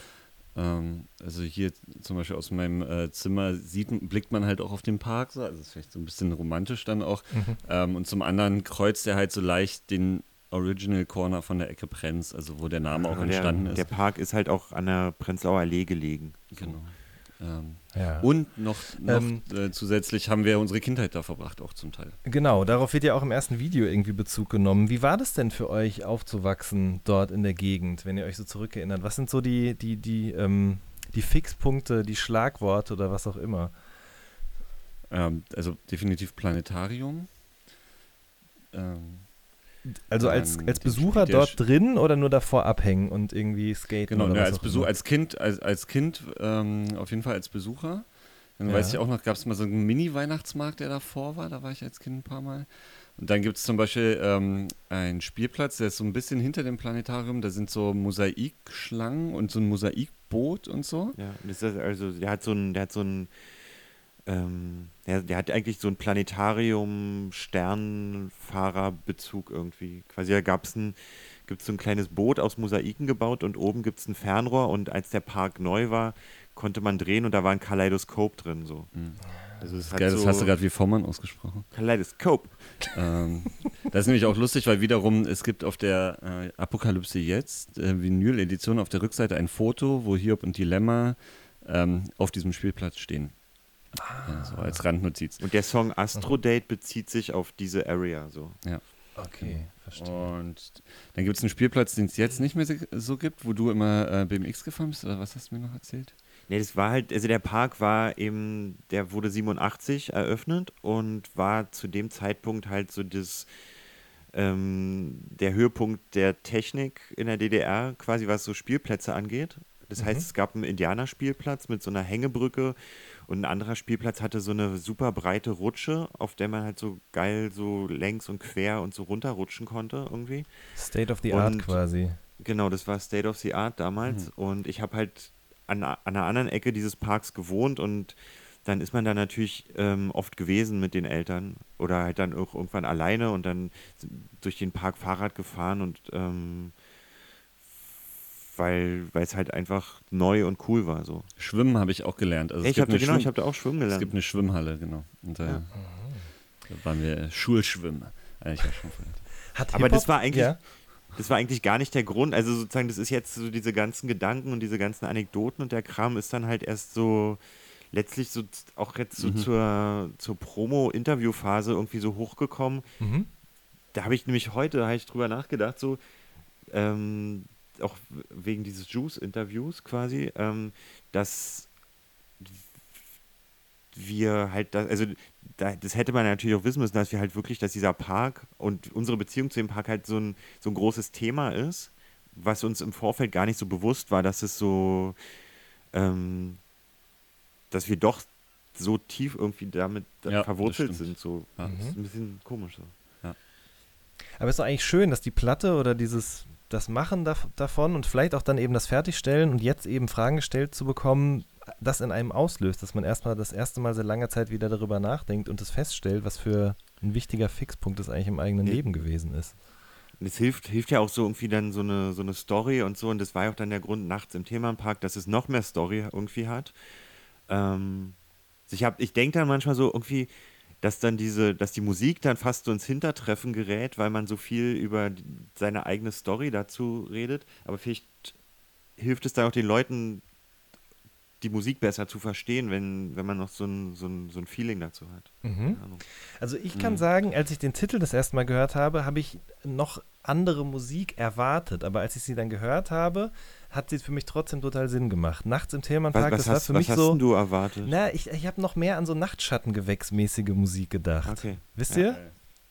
ähm, also hier zum Beispiel aus meinem äh, Zimmer sieht, blickt man halt auch auf den Park, so. also ist vielleicht so ein bisschen romantisch dann auch. Mhm. Ähm, und zum anderen kreuzt er halt so leicht den Original Corner von der Ecke Prenz, also wo der Name auch entstanden der, ist. Der Park ist halt auch an der Prenzlauer Allee gelegen. So. Ähm, ja. Und noch, noch ähm, äh, zusätzlich haben wir unsere Kindheit da verbracht, auch zum Teil. Genau, darauf wird ja auch im ersten Video irgendwie Bezug genommen. Wie war das denn für euch aufzuwachsen dort in der Gegend, wenn ihr euch so zurückerinnert? Was sind so die, die, die, ähm, die Fixpunkte, die Schlagworte oder was auch immer? Ähm, also definitiv Planetarium. Ähm, also als, als Besucher dort drin oder nur davor abhängen und irgendwie skaten? Genau, ja, als, Besuch, als Kind, als, als Kind ähm, auf jeden Fall als Besucher. Dann ja. weiß ich auch noch, gab es mal so einen Mini-Weihnachtsmarkt, der davor war. Da war ich als Kind ein paar Mal. Und dann gibt es zum Beispiel ähm, einen Spielplatz, der ist so ein bisschen hinter dem Planetarium. Da sind so Mosaikschlangen und so ein Mosaikboot und so. Ja, das ist also der hat so ein, der hat so ein ähm, der, der, hat eigentlich so ein Planetarium-Sternfahrer-Bezug irgendwie. Quasi da gab es ein, gibt's so ein kleines Boot aus Mosaiken gebaut und oben gibt es ein Fernrohr und als der Park neu war, konnte man drehen und da war ein Kaleidoskop drin. So. Mhm. Also das, Geil, so das hast du gerade wie Vormann ausgesprochen. Kaleidoskop. Ähm, das ist nämlich auch lustig, weil wiederum, es gibt auf der äh, Apokalypse jetzt, äh, Vinyl-Edition, auf der Rückseite ein Foto, wo Hiob und Dilemma ähm, auf diesem Spielplatz stehen. Ah. so als Randnotiz. Und der Song Astro Date bezieht sich auf diese Area so. Ja. Okay, verstehe. Und dann gibt es einen Spielplatz, den es jetzt nicht mehr so gibt, wo du immer äh, BMX gefahren bist, oder was hast du mir noch erzählt? Nee, das war halt, also der Park war eben, der wurde 87 eröffnet und war zu dem Zeitpunkt halt so das, ähm, der Höhepunkt der Technik in der DDR, quasi was so Spielplätze angeht. Das mhm. heißt, es gab einen Indianerspielplatz mit so einer Hängebrücke und ein anderer Spielplatz hatte so eine super breite Rutsche, auf der man halt so geil so längs und quer und so runterrutschen konnte irgendwie. State of the Art quasi. Genau, das war State of the Art damals. Mhm. Und ich habe halt an, an einer anderen Ecke dieses Parks gewohnt und dann ist man da natürlich ähm, oft gewesen mit den Eltern oder halt dann auch irgendwann alleine und dann durch den Park Fahrrad gefahren und ähm, weil es halt einfach neu und cool war. So. Schwimmen habe ich auch gelernt. Also ich habe genau, hab da auch Schwimmen gelernt. Es gibt eine Schwimmhalle, genau. Und da, ja. da waren wir Schulschwimmen. Eigentlich auch schon Aber das war eigentlich. Ja? Das war eigentlich gar nicht der Grund. Also sozusagen, das ist jetzt so diese ganzen Gedanken und diese ganzen Anekdoten und der Kram ist dann halt erst so letztlich so auch jetzt so mhm. zur, zur Promo-Interview-Phase irgendwie so hochgekommen. Mhm. Da habe ich nämlich heute, habe ich drüber nachgedacht, so, ähm, auch wegen dieses Juice-Interviews quasi, ähm, dass wir halt, das, also da, das hätte man natürlich auch wissen müssen, dass wir halt wirklich, dass dieser Park und unsere Beziehung zu dem Park halt so ein, so ein großes Thema ist, was uns im Vorfeld gar nicht so bewusst war, dass es so, ähm, dass wir doch so tief irgendwie damit ja, verwurzelt sind. So. Ja. Das ist ein bisschen komisch so. Ja. Aber es ist doch eigentlich schön, dass die Platte oder dieses das Machen da, davon und vielleicht auch dann eben das Fertigstellen und jetzt eben Fragen gestellt zu bekommen, das in einem auslöst, dass man erstmal das erste Mal seit langer Zeit wieder darüber nachdenkt und es feststellt, was für ein wichtiger Fixpunkt es eigentlich im eigenen nee. Leben gewesen ist. Es hilft, hilft ja auch so irgendwie dann so eine, so eine Story und so und das war ja auch dann der Grund nachts im Themenpark, dass es noch mehr Story irgendwie hat. Ähm, ich, ich denke dann manchmal so irgendwie, dass dann diese, dass die Musik dann fast so ins Hintertreffen gerät, weil man so viel über seine eigene Story dazu redet. Aber vielleicht hilft es dann auch den Leuten, die Musik besser zu verstehen, wenn, wenn man noch so ein, so ein, so ein Feeling dazu hat. Mhm. Also ich kann mhm. sagen, als ich den Titel das erste Mal gehört habe, habe ich noch andere Musik erwartet. Aber als ich sie dann gehört habe, hat sie für mich trotzdem total Sinn gemacht. Nachts im Themenpark, das war hast, für mich was so. Was hast du erwartet? Na, ich, ich habe noch mehr an so Nachtschattengewächsmäßige Musik gedacht. Okay. Wisst ihr?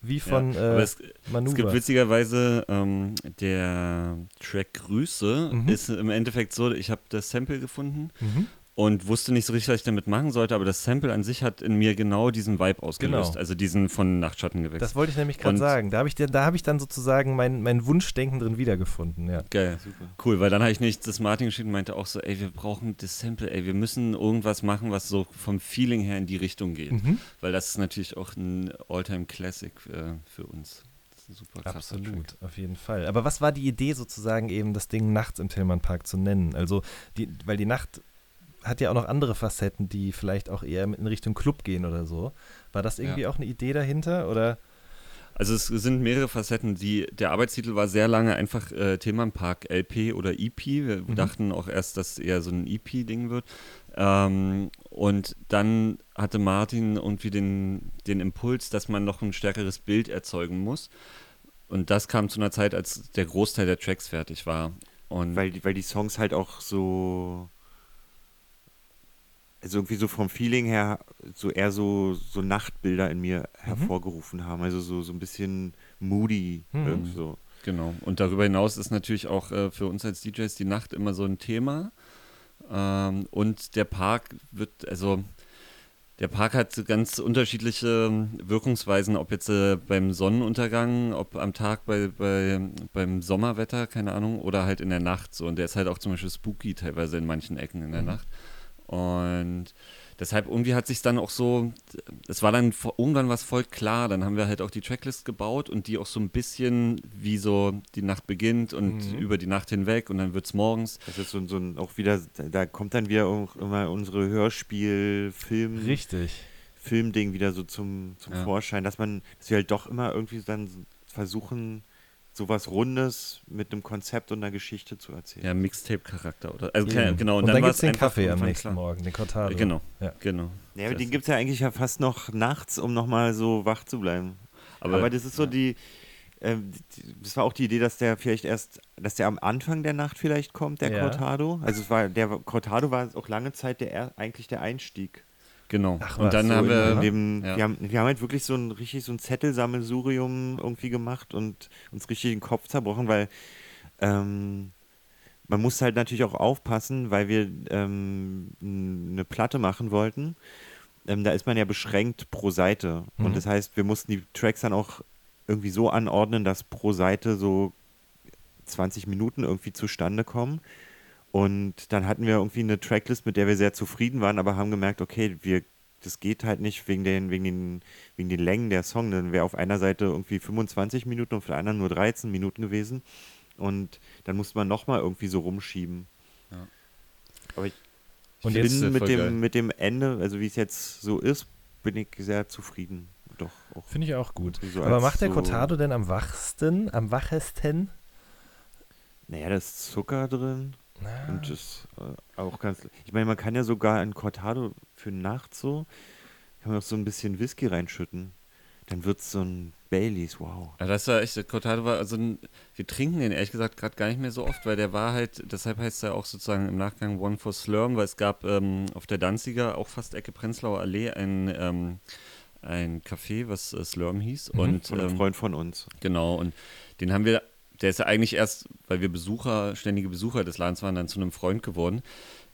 Wie von ja, äh, es, es, gibt witzigerweise ähm, der Track Grüße mhm. ist im Endeffekt so, ich habe das Sample gefunden mhm und wusste nicht so richtig, was ich damit machen sollte, aber das Sample an sich hat in mir genau diesen Vibe ausgelöst, genau. also diesen von Nachtschatten gewechselt. Das wollte ich nämlich gerade sagen. Da habe ich, hab ich dann sozusagen mein, mein Wunschdenken drin wiedergefunden, ja. Geil, super. Cool, weil dann habe ich nicht das Martin geschickt und meinte auch so, ey, wir brauchen das Sample, ey, wir müssen irgendwas machen, was so vom Feeling her in die Richtung geht. Mhm. Weil das ist natürlich auch ein Alltime-Classic äh, für uns. Super Absolut, Track. auf jeden Fall. Aber was war die Idee sozusagen eben, das Ding nachts im Tillmann Park zu nennen? Also, die, weil die Nacht hat ja auch noch andere Facetten, die vielleicht auch eher in Richtung Club gehen oder so. War das irgendwie ja. auch eine Idee dahinter oder? Also es sind mehrere Facetten. Die, der Arbeitstitel war sehr lange einfach äh, Themenpark LP oder EP. Wir mhm. dachten auch erst, dass es eher so ein EP-Ding wird. Ähm, und dann hatte Martin irgendwie den, den Impuls, dass man noch ein stärkeres Bild erzeugen muss. Und das kam zu einer Zeit, als der Großteil der Tracks fertig war. Und weil, weil die Songs halt auch so also irgendwie so vom Feeling her so eher so, so Nachtbilder in mir mhm. hervorgerufen haben. Also so, so ein bisschen moody mhm. irgendwie so. Genau. Und darüber hinaus ist natürlich auch äh, für uns als DJs die Nacht immer so ein Thema. Ähm, und der Park wird, also der Park hat ganz unterschiedliche Wirkungsweisen, ob jetzt äh, beim Sonnenuntergang, ob am Tag bei, bei, beim Sommerwetter, keine Ahnung, oder halt in der Nacht so. Und der ist halt auch zum Beispiel spooky teilweise in manchen Ecken in der mhm. Nacht. Und deshalb irgendwie hat sich dann auch so, es war dann irgendwann was voll klar, dann haben wir halt auch die Tracklist gebaut und die auch so ein bisschen wie so die Nacht beginnt und mhm. über die Nacht hinweg und dann wird es morgens. Das ist so, so ein, auch wieder, da kommt dann wieder auch immer unsere Hörspiel, Film. Richtig. Filmding wieder so zum, zum ja. Vorschein, dass man, dass wir halt doch immer irgendwie dann versuchen, sowas Rundes mit einem Konzept und einer Geschichte zu erzählen. Ja, Mixtape-Charakter oder also ja. genau. Und, und dann, dann gibt es den Kaffee am nächsten klar. Morgen, den Cortado. Genau, ja. genau. Ja, aber den gibt es ja eigentlich ja fast noch nachts, um nochmal so wach zu bleiben. Aber, aber das ist so ja. die, äh, das war auch die Idee, dass der vielleicht erst, dass der am Anfang der Nacht vielleicht kommt, der ja. Cortado. Also es war, der Cortado war auch lange Zeit der eigentlich der Einstieg. Genau. Ach, und dann so haben wir, dem, ja. wir, haben, wir haben halt wirklich so ein richtig so ein Zettelsammelsurium irgendwie gemacht und uns richtig den Kopf zerbrochen, weil ähm, man muss halt natürlich auch aufpassen, weil wir ähm, eine Platte machen wollten. Ähm, da ist man ja beschränkt pro Seite. Mhm. Und das heißt, wir mussten die Tracks dann auch irgendwie so anordnen, dass pro Seite so 20 Minuten irgendwie zustande kommen. Und dann hatten wir irgendwie eine Tracklist, mit der wir sehr zufrieden waren, aber haben gemerkt, okay, wir, das geht halt nicht wegen den, wegen den, wegen den Längen der Song. Dann wäre auf einer Seite irgendwie 25 Minuten und auf der anderen nur 13 Minuten gewesen. Und dann musste man nochmal irgendwie so rumschieben. Ja. Aber ich, Und ich bin mit geil. dem, mit dem Ende, also wie es jetzt so ist, bin ich sehr zufrieden. Doch auch. Finde ich auch gut. So Aber macht der so- Cortado denn am wachsten, am wachesten? Naja, da ist Zucker drin. Na, Und das äh, auch ganz. Ich meine, man kann ja sogar ein Cortado für nachts so, kann man auch so ein bisschen Whisky reinschütten. Dann wird es so ein Baileys, wow. Ja, das war echt, der Cortado war, also ein- wir trinken den ehrlich gesagt gerade gar nicht mehr so oft, weil der war halt, deshalb heißt er auch sozusagen im Nachgang One for Slurm, weil es gab ähm, auf der Danziger, auch fast Ecke Prenzlauer Allee, ein, ähm, ein Café, was äh, Slurm hieß. Mhm. Und Von einem ähm, Freund von uns. Genau, und den haben wir, der ist ja eigentlich erst, weil wir Besucher, ständige Besucher des Ladens waren, dann zu einem Freund geworden.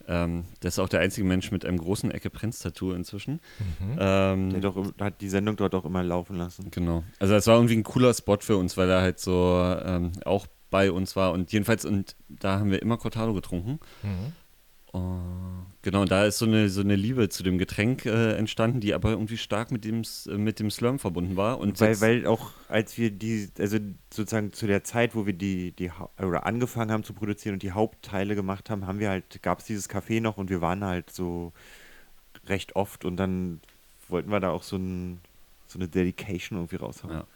Ähm, der ist auch der einzige Mensch mit einem großen Ecke Prenz-Tattoo inzwischen. Mhm. Ähm, Der doch, hat die Sendung dort auch immer laufen lassen. Genau. Also es war irgendwie ein cooler Spot für uns, weil er halt so ähm, auch bei uns war. Und jedenfalls, und da haben wir immer Cortado getrunken. Mhm. Oh, genau, und da ist so eine, so eine Liebe zu dem Getränk äh, entstanden, die aber irgendwie stark mit dem, äh, mit dem Slurm verbunden war. Und Weil, weil auch, als wir die, also sozusagen zu der Zeit, wo wir die, die oder angefangen haben zu produzieren und die Hauptteile gemacht haben, haben wir halt, gab es dieses Café noch und wir waren halt so recht oft und dann wollten wir da auch so, ein, so eine Dedication irgendwie raushauen. Ja.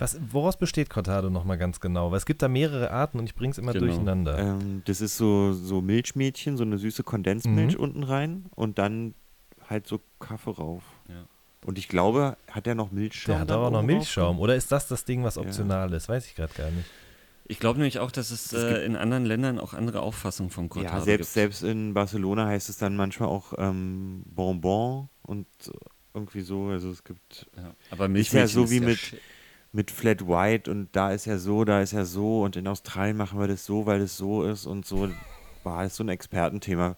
Was, woraus besteht Cortado nochmal ganz genau? Weil es gibt da mehrere Arten und ich bringe es immer Genau. durcheinander. Ähm, das ist so, so Milchmädchen, so eine süße Kondensmilch Mhm. unten rein und dann halt so Kaffee rauf. Ja. Und ich glaube, hat er noch Milchschaum? Der hat auch noch oben drauf? Milchschaum. Oder ist das das Ding, was Ja. optional ist? Weiß ich gerade gar nicht. ich glaube nämlich auch, dass es Es äh, in anderen Ländern auch andere Auffassungen vom Cortado Ja, selbst, gibt. selbst in Barcelona heißt es dann manchmal auch ähm, Bonbon und irgendwie so. Also es gibt Ja. Aber Ist ja Milchmädchen so wie ja mit- sch- mit Flat White und da ist ja so, da ist ja so und in Australien machen wir das so, weil es so ist und so. War das ist so ein Expertenthema.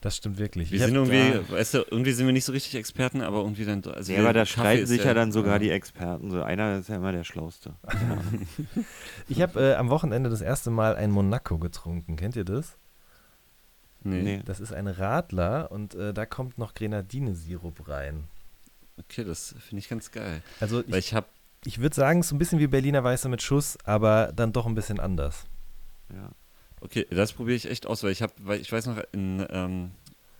Das stimmt wirklich. Wir Ich sind irgendwie, weißt du, irgendwie sind wir nicht so richtig Experten, aber irgendwie dann. Also ja, aber da streiten sich ja dann sogar ja. die Experten. So einer ist ja immer der Schlauste. Ich habe äh, am Wochenende das erste Mal ein Monaco getrunken. Kennt ihr das? Nee. Nee. Das ist ein Radler und äh, da kommt noch Grenadinesirup rein. Okay, das finde ich ganz geil. Also Weil ich, ich habe ich würde sagen, es ist so ein bisschen wie Berliner Weiße mit Schuss, aber dann doch ein bisschen anders. Ja. Okay, das probiere ich echt aus, weil ich habe, weil ich weiß noch, in ähm,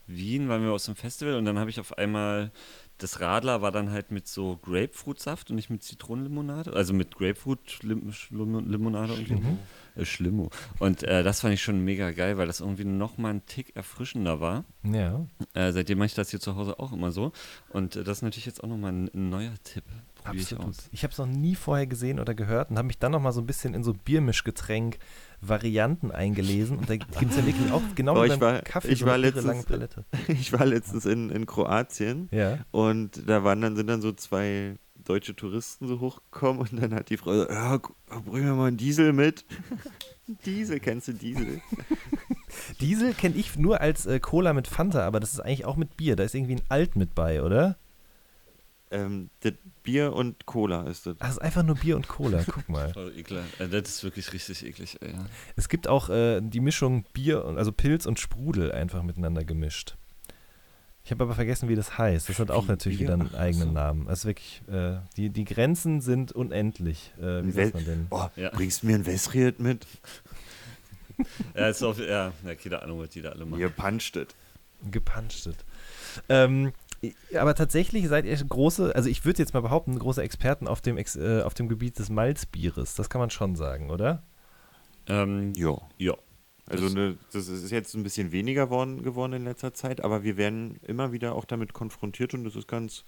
Wien waren wir aus dem Festival und dann habe ich auf einmal, das Radler war dann halt mit so Grapefruitsaft und nicht mit Zitronenlimonade, also mit Grapefruit-Limonade irgendwie. Mhm. Äh, Schlimmo. Und äh, das fand ich schon mega geil, weil das irgendwie nochmal ein Tick erfrischender war. Ja. Äh, seitdem mache ich das hier zu Hause auch immer so. Und äh, das ist natürlich jetzt auch nochmal ein, ein neuer Tipp. Absolut. aus. Ich habe es noch nie vorher gesehen oder gehört und habe mich dann noch mal so ein bisschen in so Biermischgetränk-Varianten eingelesen. Und da gibt es ja wirklich auch genau wie ich war- Kaffee ich so war letztens- lange Palette. Ich war letztens in, in Kroatien Ja. und da waren dann, sind dann so zwei deutsche Touristen so hochgekommen und dann hat die Frau gesagt, ja, bring mir mal einen Diesel mit. Diesel, kennst du Diesel? Diesel kenne ich nur als äh, Cola mit Fanta, aber das ist eigentlich auch mit Bier. Da ist irgendwie ein Alt mit bei, oder? Ähm, das Bier und Cola ist das. Ach, es ist einfach nur Bier und Cola. Guck mal. Voll. Äh, das ist wirklich richtig eklig. Ey. Es gibt auch äh, die Mischung Bier, und, also Pilz und Sprudel einfach miteinander gemischt. Ich habe aber vergessen, wie das heißt. Das hat auch natürlich Bier? wieder einen eigenen so. Namen. Das ist wirklich, äh, die, die Grenzen sind unendlich. Äh, wie sagt man denn? Oh, Ja. bringst du mir ein Wesriet mit? Ja, ist auf, ja, ja, keine Ahnung, was die da alle machen. Ihr puncht it. Gepunchtet. Ähm, aber tatsächlich seid ihr große, also ich würde jetzt mal behaupten, große Experten auf dem, Ex, äh, auf dem Gebiet des Malzbieres. Das kann man schon sagen, oder? Ähm, Ja. ja. Also Das- ne, das ist jetzt ein bisschen weniger worden, geworden in letzter Zeit, aber wir werden immer wieder auch damit konfrontiert und das ist ganz,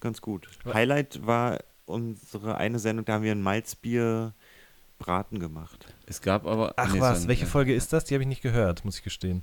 ganz gut. Highlight war unsere eine Sendung, da haben wir ein Malzbier Braten gemacht. Es gab aber. Ach nee, was, welche. Folge ist das? Die habe ich nicht gehört, muss ich gestehen.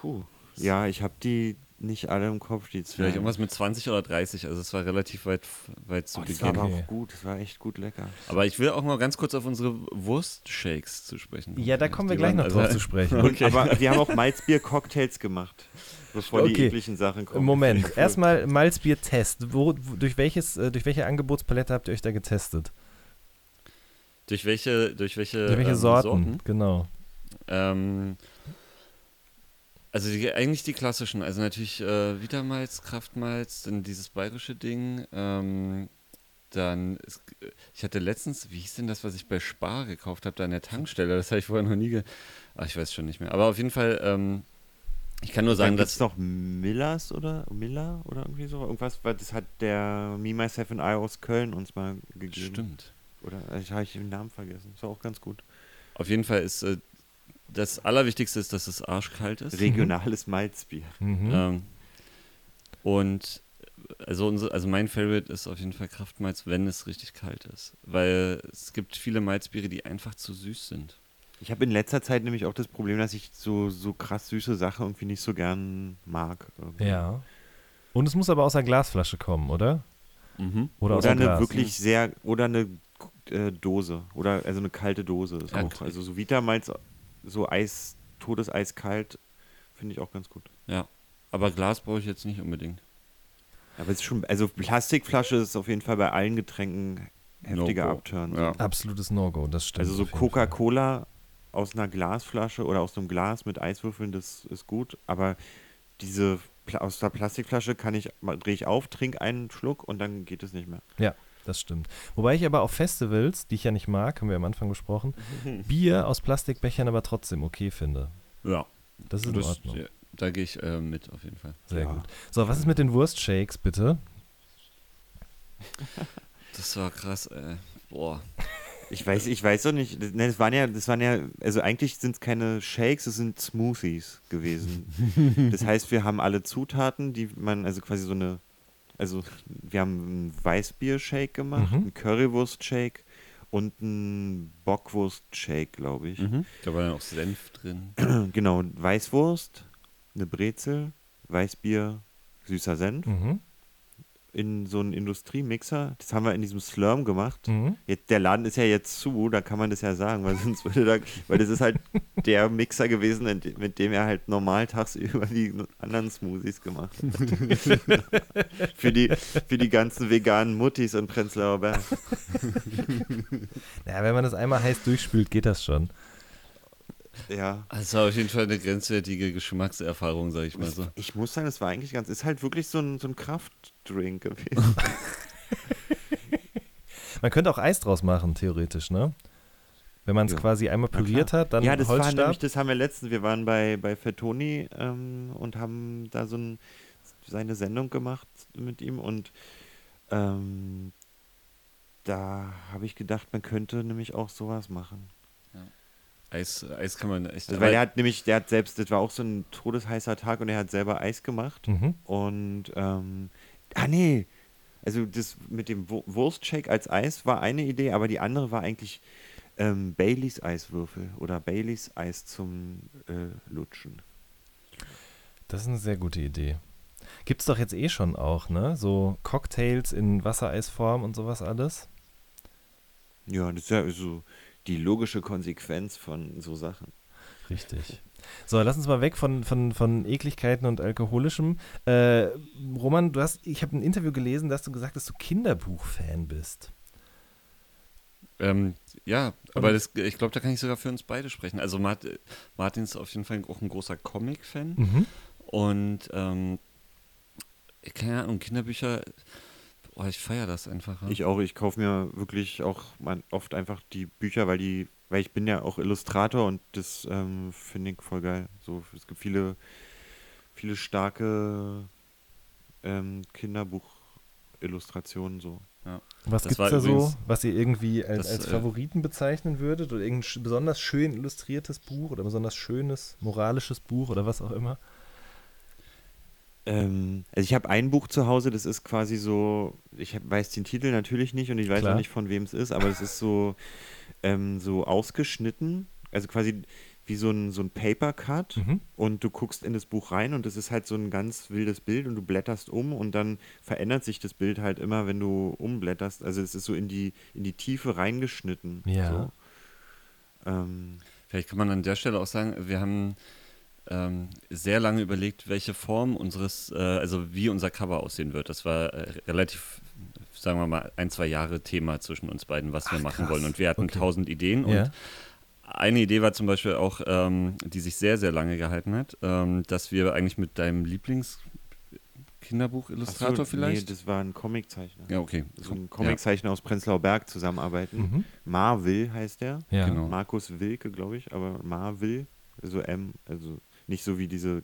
Puh. Ja, ich habe die nicht alle im Kopf, die zwei. Vielleicht irgendwas mit 20 oder 30, also es war relativ weit, weit zu oh, das war Beginn. aber auch gut, das war echt gut lecker. Aber ich will auch mal ganz kurz auf unsere Wurstshakes zu sprechen. Ja, da kommen wir Die gleich waren- noch also- drauf zu sprechen. Okay. Aber wir haben auch Malzbier-Cocktails gemacht, bevor die Okay. ekligen Sachen kommen. Moment, erstmal Malzbier-Test. Wo, wo, durch, welches, äh, durch welche Angebotspalette habt ihr euch da getestet? Durch welche, durch welche, durch welche ähm, Sorten? Genau. Ähm, also die, eigentlich die klassischen, also natürlich äh, Vitamalz, Kraftmalz, dann dieses bayerische Ding, ähm, dann, ich hatte letztens, wie hieß denn das, was ich bei Spar gekauft habe, da an der Tankstelle? Das habe ich vorher noch nie, ge ach, ich weiß schon nicht mehr. Aber auf jeden Fall, ähm, ich kann nur sagen, dass. Ist doch Millers oder Miller oder irgendwie so? Irgendwas, weil das hat der Me, Myself and I aus Köln uns mal gegeben. Stimmt. Oder ich habe den Namen vergessen. Ist auch ganz gut. Auf jeden Fall ist äh, das Allerwichtigste ist, dass es arschkalt ist. Regionales Malzbier. Mhm. Ähm, und also, unser, also mein Favorite ist auf jeden Fall Kraftmalz, wenn es richtig kalt ist. Weil es gibt viele Malzbiere, die einfach zu süß sind. Ich habe in letzter Zeit nämlich auch das Problem, dass ich so, so krass süße Sachen irgendwie nicht so gern mag. Irgendwie. Ja. Und es muss aber aus der Glasflasche kommen, oder? Mhm. Oder, oder eine Glas. wirklich sehr, oder eine äh, Dose. Oder also eine kalte Dose ist auch. Also so Vitamalz, so Eis, Todeseiskalt, finde ich auch ganz gut. Ja. Aber Glas brauche ich jetzt nicht unbedingt. Aber es ist schon, also Plastikflasche ist auf jeden Fall bei allen Getränken heftiger no Upturn. Ja. Absolutes No-Go, das stimmt. Also so Coca-Cola aus einer Glasflasche oder aus einem Glas mit Eiswürfeln, das ist gut. Aber diese aus der Plastikflasche kann ich, drehe ich auf, trinke einen Schluck und dann geht es nicht mehr. Ja, das stimmt. Wobei ich aber auf Festivals, die ich ja nicht mag, haben wir am Anfang besprochen, Bier aus Plastikbechern aber trotzdem okay finde. Ja. Das ist in das, Ordnung. Ja, da gehe ich äh, mit auf jeden Fall. Sehr ja. gut. So, was ist mit den Wurstshakes, bitte? Das war krass, ey. Boah. Ich weiß, ich weiß doch nicht. Ne, das waren ja, das waren ja, also eigentlich sind es keine Shakes, es sind Smoothies gewesen. Das heißt, wir haben alle Zutaten, die man, also quasi so eine, also wir haben einen Weißbier-Shake gemacht, mhm. einen Currywurst-Shake und einen Bockwurst-Shake, glaube ich. Mhm. Da war ja auch Senf drin. Genau, Weißwurst, eine Brezel, Weißbier, süßer Senf. Mhm in so einen Industriemixer. Das haben wir in diesem Slurm gemacht. Mhm. Jetzt, der Laden ist ja jetzt zu, da kann man das ja sagen, weil sonst würde da, weil das ist halt der Mixer gewesen, mit dem er halt normal tagsüber die anderen Smoothies gemacht hat. für, die, für die ganzen veganen Muttis in Prenzlauer Berg. Ja, wenn man das einmal heiß durchspült, geht das schon. Ja. Also auf jeden Fall eine grenzwertige Geschmackserfahrung, sag ich mal so. Ich, ich muss sagen, es war eigentlich ganz, ist halt wirklich so ein, so ein Kraftdrink gewesen. man könnte auch Eis draus machen, theoretisch, ne? Wenn man es ja. quasi einmal püriert hat, dann Ja, das Holzstab. war nämlich, das haben wir letztens, wir waren bei, bei Fettoni ähm, und haben da so ein, seine Sendung gemacht mit ihm und ähm, da habe ich gedacht, man könnte nämlich auch sowas machen. Eis, Eis kann man echt. Also, weil er hat nämlich, der hat selbst, das war auch so ein todesheißer Tag und er hat selber Eis gemacht. Mhm. Und, ähm, ah nee, also das mit dem Wurstshake als Eis war eine Idee, aber die andere war eigentlich ähm, Baileys Eiswürfel oder Baileys Eis zum äh, Lutschen. Das ist eine sehr gute Idee. Gibt es doch jetzt eh schon auch, ne? So Cocktails in Wassereisform und sowas alles. Ja, das ist ja so die logische Konsequenz von so Sachen. Richtig. So, lass uns mal weg von, von, von Ekligkeiten und Alkoholischem. Äh, Roman, du hast, ich habe ein Interview gelesen, da hast du gesagt, dass du Kinderbuch-Fan bist. Ähm, ja, aber das, ich glaube, da kann ich sogar für uns beide sprechen. Also Mart, Martin ist auf jeden Fall auch ein großer Comic-Fan. Mhm. Und ähm, keine Ahnung, Kinderbücher Oh, ich feiere das einfach. Ja. Ich auch. Ich kaufe mir wirklich auch oft einfach die Bücher, weil die, weil ich bin ja auch Illustrator und das ähm, finde ich voll geil. So, es gibt viele, viele starke ähm, Kinderbuch-Illustrationen so. Ja. Was gibt es da so, was ihr irgendwie als, das, als äh, Favoriten bezeichnen würdet? Oder irgendein besonders schön illustriertes Buch oder besonders schönes moralisches Buch oder was auch immer? Ähm, also ich habe ein Buch zu Hause, das ist quasi so, ich hab, weiß den Titel natürlich nicht und ich weiß Klar. auch nicht, von wem es ist, aber es ist so, ähm, so ausgeschnitten, also quasi wie so ein, so ein Paper Cut mhm. und du guckst in das Buch rein und es ist halt so ein ganz wildes Bild und du blätterst um und dann verändert sich das Bild halt immer, wenn du umblätterst. Also es ist so in die, in die Tiefe reingeschnitten. Ja. So. Ähm, Vielleicht kann man an der Stelle auch sagen, wir haben ähm, sehr lange überlegt, welche Form unseres, äh, also wie unser Cover aussehen wird. Das war äh, relativ, sagen wir mal, ein, zwei Jahre Thema zwischen uns beiden, was Ach, wir machen krass. wollen. Und wir hatten okay. tausend Ideen ja. und eine Idee war zum Beispiel auch, ähm, die sich sehr, sehr lange gehalten hat, ähm, dass wir eigentlich mit deinem Lieblings Kinderbuchillustrator so, vielleicht? Nee, das war ein Comiczeichner. Ja, okay. So ein Comiczeichner aus Prenzlauer Berg zusammenarbeiten. Mhm. Marvil heißt der. Ja. Genau. Markus Wilke, glaube ich, aber Marvil, also M, also nicht so wie diese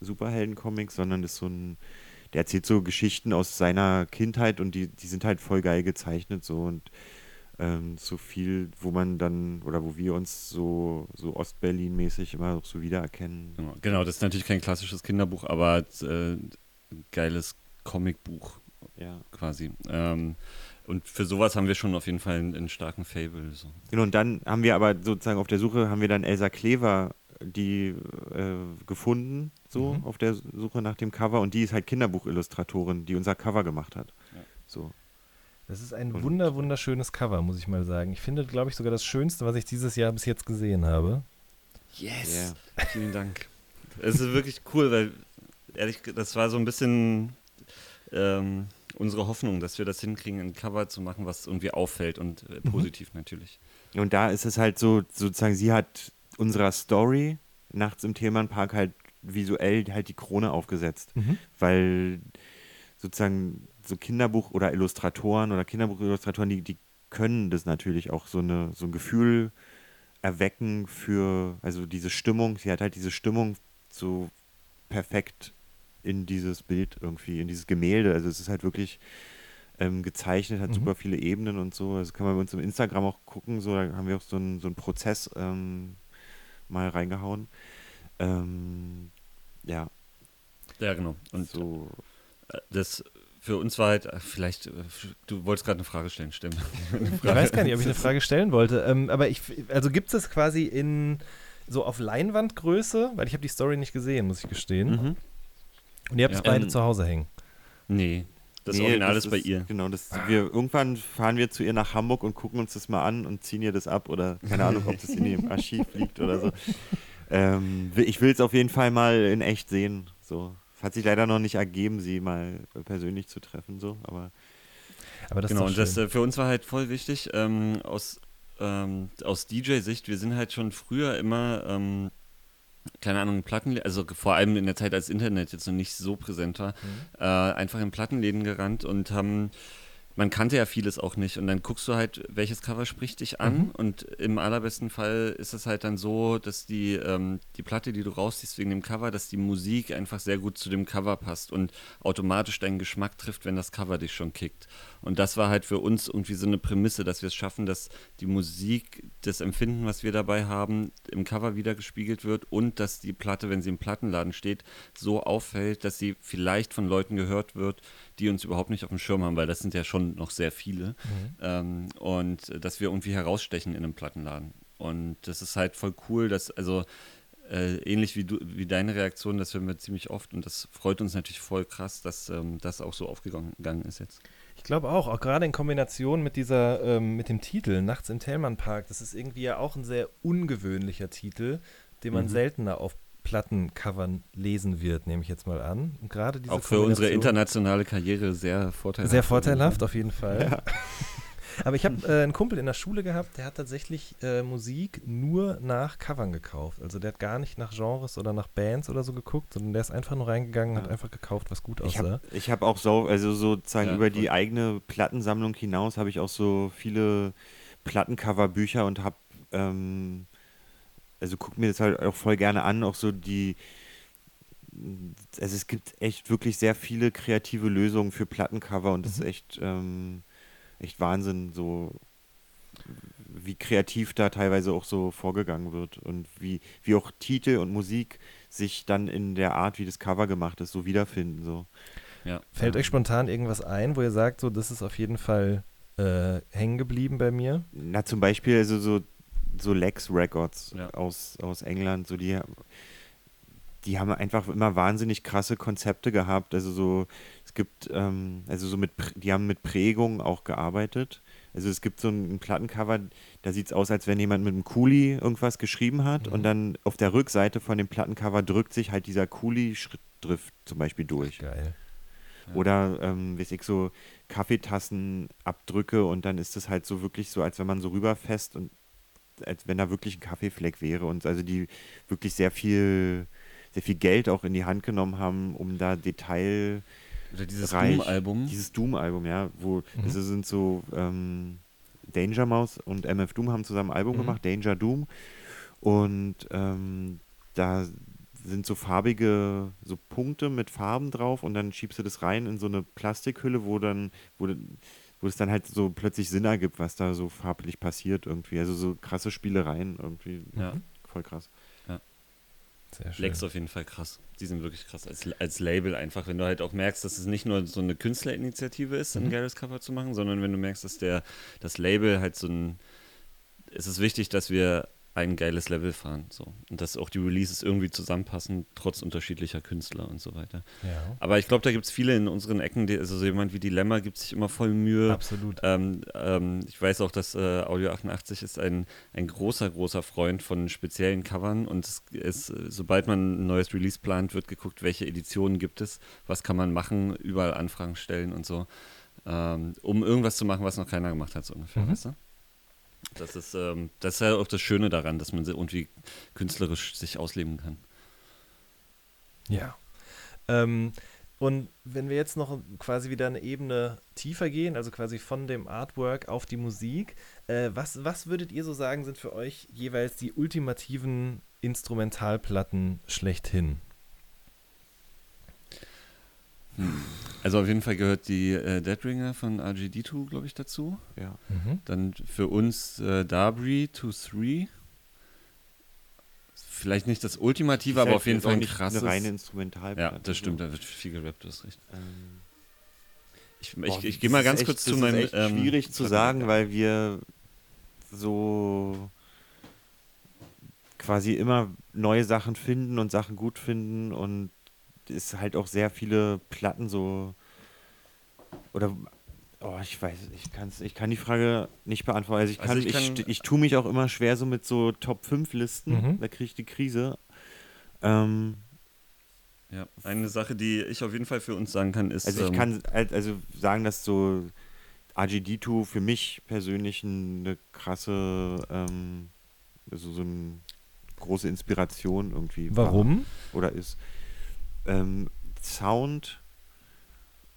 Superhelden-Comics, sondern ist so ein, der erzählt so Geschichten aus seiner Kindheit und die, die sind halt voll geil gezeichnet so und ähm, so viel, wo man dann, oder wo wir uns so, so Ostberlin-mäßig immer so wiedererkennen. Genau. genau, das ist natürlich kein klassisches Kinderbuch, aber äh, ein geiles Comicbuch Ja. quasi. Ähm, und für sowas haben wir schon auf jeden Fall einen, einen starken Fable. So. Genau, und dann haben wir aber sozusagen auf der Suche, haben wir dann Elsa Klever die äh, gefunden, so Mhm. auf der Suche nach dem Cover und die ist halt Kinderbuchillustratorin, die unser Cover gemacht hat. Ja. So. Das ist ein Und- wunder, wunderschönes Cover, muss ich mal sagen. Ich finde, glaube ich, sogar das Schönste, was ich dieses Jahr bis jetzt gesehen habe. Yes! Vielen Dank. Es ist wirklich cool, weil ehrlich, das war so ein bisschen ähm, unsere Hoffnung, dass wir das hinkriegen, ein Cover zu machen, was irgendwie auffällt und äh, positiv natürlich. Und da ist es halt so, sozusagen, sie hat unserer Story nachts im Themenpark halt visuell halt die Krone aufgesetzt. Mhm. Weil sozusagen so Kinderbuch- oder Illustratoren oder Kinderbuchillustratoren, die, die können das natürlich auch so, eine, so ein Gefühl erwecken für, also diese Stimmung, sie hat halt diese Stimmung so perfekt in dieses Bild irgendwie, in dieses Gemälde. Also es ist halt wirklich ähm, gezeichnet, hat Mhm. super viele Ebenen und so. Das kann man bei uns im Instagram auch gucken, so, da haben wir auch so einen, so einen Prozess ähm, mal reingehauen. Ähm, ja, Ja, genau. Und so. äh, das für uns war halt, äh, vielleicht, äh, du wolltest gerade eine Frage stellen, stimmt. Ich weiß gar nicht, ob ich eine Frage stellen wollte. Ähm, aber ich, also gibt es das quasi in so auf Leinwandgröße? Weil ich habe die Story nicht gesehen, muss ich gestehen. Mhm. Und ihr habt es Ja. beide Ähm, zu Hause hängen. Nee, das Nee, Original das ist bei ihr. Genau, das, wir, irgendwann fahren wir zu ihr nach Hamburg und gucken uns das mal an und ziehen ihr das ab oder keine Ahnung, ob das in ihrem Archiv liegt oder so. Ähm, will- ich will es auf jeden Fall mal in echt sehen. So. Es hat sich leider noch nicht ergeben, sie mal persönlich zu treffen, so, aber Aber das genau, ist und das äh, für uns war halt voll wichtig, ähm, aus, ähm, aus DJ-Sicht, wir sind halt schon früher immer, ähm, keine Ahnung, Platten, also vor allem in der Zeit, als Internet jetzt noch nicht so präsent war, Mhm. äh, einfach in Plattenläden gerannt und haben, man kannte ja vieles auch nicht und dann guckst du halt, welches Cover spricht dich an Mhm. und im allerbesten Fall ist es halt dann so, dass die, ähm, die Platte, die du rausziehst wegen dem Cover, dass die Musik einfach sehr gut zu dem Cover passt und automatisch deinen Geschmack trifft, wenn das Cover dich schon kickt. Und das war halt für uns irgendwie so eine Prämisse, dass wir es schaffen, dass die Musik, das Empfinden, was wir dabei haben, im Cover wieder gespiegelt wird und dass die Platte, wenn sie im Plattenladen steht, so auffällt, dass sie vielleicht von Leuten gehört wird, die uns überhaupt nicht auf dem Schirm haben, weil das sind ja schon noch sehr viele. Ähm, und äh, dass wir irgendwie herausstechen in einem Plattenladen. Und das ist halt voll cool, dass, also äh, ähnlich wie du, wie deine Reaktion, das hören wir ziemlich oft und das freut uns natürlich voll krass, dass ähm, das auch so aufgegangen gegangen ist jetzt. Ich glaube auch, auch gerade in Kombination mit dieser, ähm, mit dem Titel Nachts im Thälmannpark, das ist irgendwie ja auch ein sehr ungewöhnlicher Titel, den man Mhm. seltener auf Plattencovern lesen wird, nehme ich jetzt mal an. Und gerade diese auch für unsere internationale Karriere sehr vorteilhaft. Sehr vorteilhaft, auf jeden Fall. Aber ich habe äh, einen Kumpel in der Schule gehabt, der hat tatsächlich äh, Musik nur nach Covern gekauft. Also der hat gar nicht nach Genres oder nach Bands oder so geguckt, sondern der ist einfach nur reingegangen und hat Ja. einfach gekauft, was gut ich aussah. habe ich hab auch so, also sozusagen Ja, über die eigene Plattensammlung hinaus habe ich auch so viele Plattencover-Bücher und habe, ähm, also guck mir das halt auch voll gerne an, auch so die, also es gibt echt wirklich sehr viele kreative Lösungen für Plattencover und das ist Mhm. echt, ähm, echt Wahnsinn, so wie kreativ da teilweise auch so vorgegangen wird und wie, wie auch Titel und Musik sich dann in der Art, wie das Cover gemacht ist, so wiederfinden. So. Ja. Fällt ähm, euch spontan irgendwas ein, wo ihr sagt, so, das ist auf jeden Fall äh, hängen geblieben bei mir? Na, zum Beispiel also so, so Lex Records Ja. aus, aus England, so die, die haben einfach immer wahnsinnig krasse Konzepte gehabt. Also so, gibt, ähm, also so mit, die haben mit Prägung auch gearbeitet. Also es gibt so ein, ein Plattencover, da sieht es aus, als wenn jemand mit einem Kuli irgendwas geschrieben hat Mhm. und dann auf der Rückseite von dem Plattencover drückt sich halt dieser Kuli-Schriftdrift zum Beispiel durch. Geil. Ja. Oder, ähm, weiß ich, so Kaffeetassenabdrücke und dann ist es halt so wirklich so, als wenn man so rüberfasst und als wenn da wirklich ein Kaffeefleck wäre und also die wirklich sehr viel, sehr viel Geld auch in die Hand genommen haben, um da Detail Oder dieses Doom-Album. Dieses Doom-Album, ja, wo Mhm. das sind so ähm, Danger Mouse und MF Doom haben zusammen ein Album Mhm. gemacht, Danger Doom. Und ähm, da sind so farbige so Punkte mit Farben drauf und dann schiebst du das rein in so eine Plastikhülle, wo dann, wo, wo es dann halt so plötzlich Sinn ergibt, was da so farblich passiert irgendwie. Also so krasse Spielereien irgendwie. Ja. Voll krass. Sehr schön. Lex auf jeden Fall krass. Die sind wirklich krass als, als Label einfach, wenn du halt auch merkst, dass es nicht nur so eine Künstlerinitiative ist, ein Mhm. geiles Cover zu machen, sondern wenn du merkst, dass der das Label halt so ein es ist wichtig, dass wir ein geiles Level fahren, so und dass auch die Releases irgendwie zusammenpassen, trotz unterschiedlicher Künstler und so weiter. Ja, Aber ich glaube, da gibt es viele in unseren Ecken, die, also so jemand wie Dilemma gibt sich immer voll Mühe. absolut. Ähm, ähm, ich weiß auch, dass äh, Audio 88 ist ein, ein großer, großer Freund von speziellen Covern und es ist, äh, sobald man ein neues Release plant, wird geguckt, welche Editionen gibt es, was kann man machen, überall Anfragen stellen und so, ähm, um irgendwas zu machen, was noch keiner gemacht hat, so ungefähr, Mhm. weißt du? Das ist, ähm, das ist ja auch das Schöne daran, dass man irgendwie künstlerisch sich ausleben kann. Ja. Ähm, und wenn wir jetzt noch quasi wieder eine Ebene tiefer gehen, also quasi von dem Artwork auf die Musik, äh, was, was würdet ihr so sagen, sind für euch jeweils die ultimativen Instrumentalplatten schlechthin? Also auf jeden Fall gehört die äh, Dead Ringer von RGD2, glaube ich, dazu. Ja. Dann für uns äh, Darby 2-3. Vielleicht nicht das Ultimative, Ist aber halt auf jeden Fall ein nicht krasses. Eine reine Instrumentalplatte. ja, das stimmt, da wird viel gerappt, du hast recht. Ähm, Ich, Boah, ich, ich das gehe mal ist ganz echt- kurz zu das meinem. ist echt ähm, schwierig zu sagen, weil wir so quasi immer neue Sachen finden und Sachen gut finden und es halt auch sehr viele Platten so oder oh, ich weiß, ich kann's, ich kann die Frage nicht beantworten. Also ich Also kann, ich ich, kann- ich, ich tue mich auch immer schwer so mit so Top 5 Listen, Mhm. da kriege ich die Krise. Ähm, Ja, eine Sache, die ich auf jeden Fall für uns sagen kann, ist. Also ich ähm, kann halt- also sagen, dass so RGD2 für mich persönlich eine krasse, ähm, also so eine große Inspiration irgendwie war Warum? oder ist. Ähm, Sound,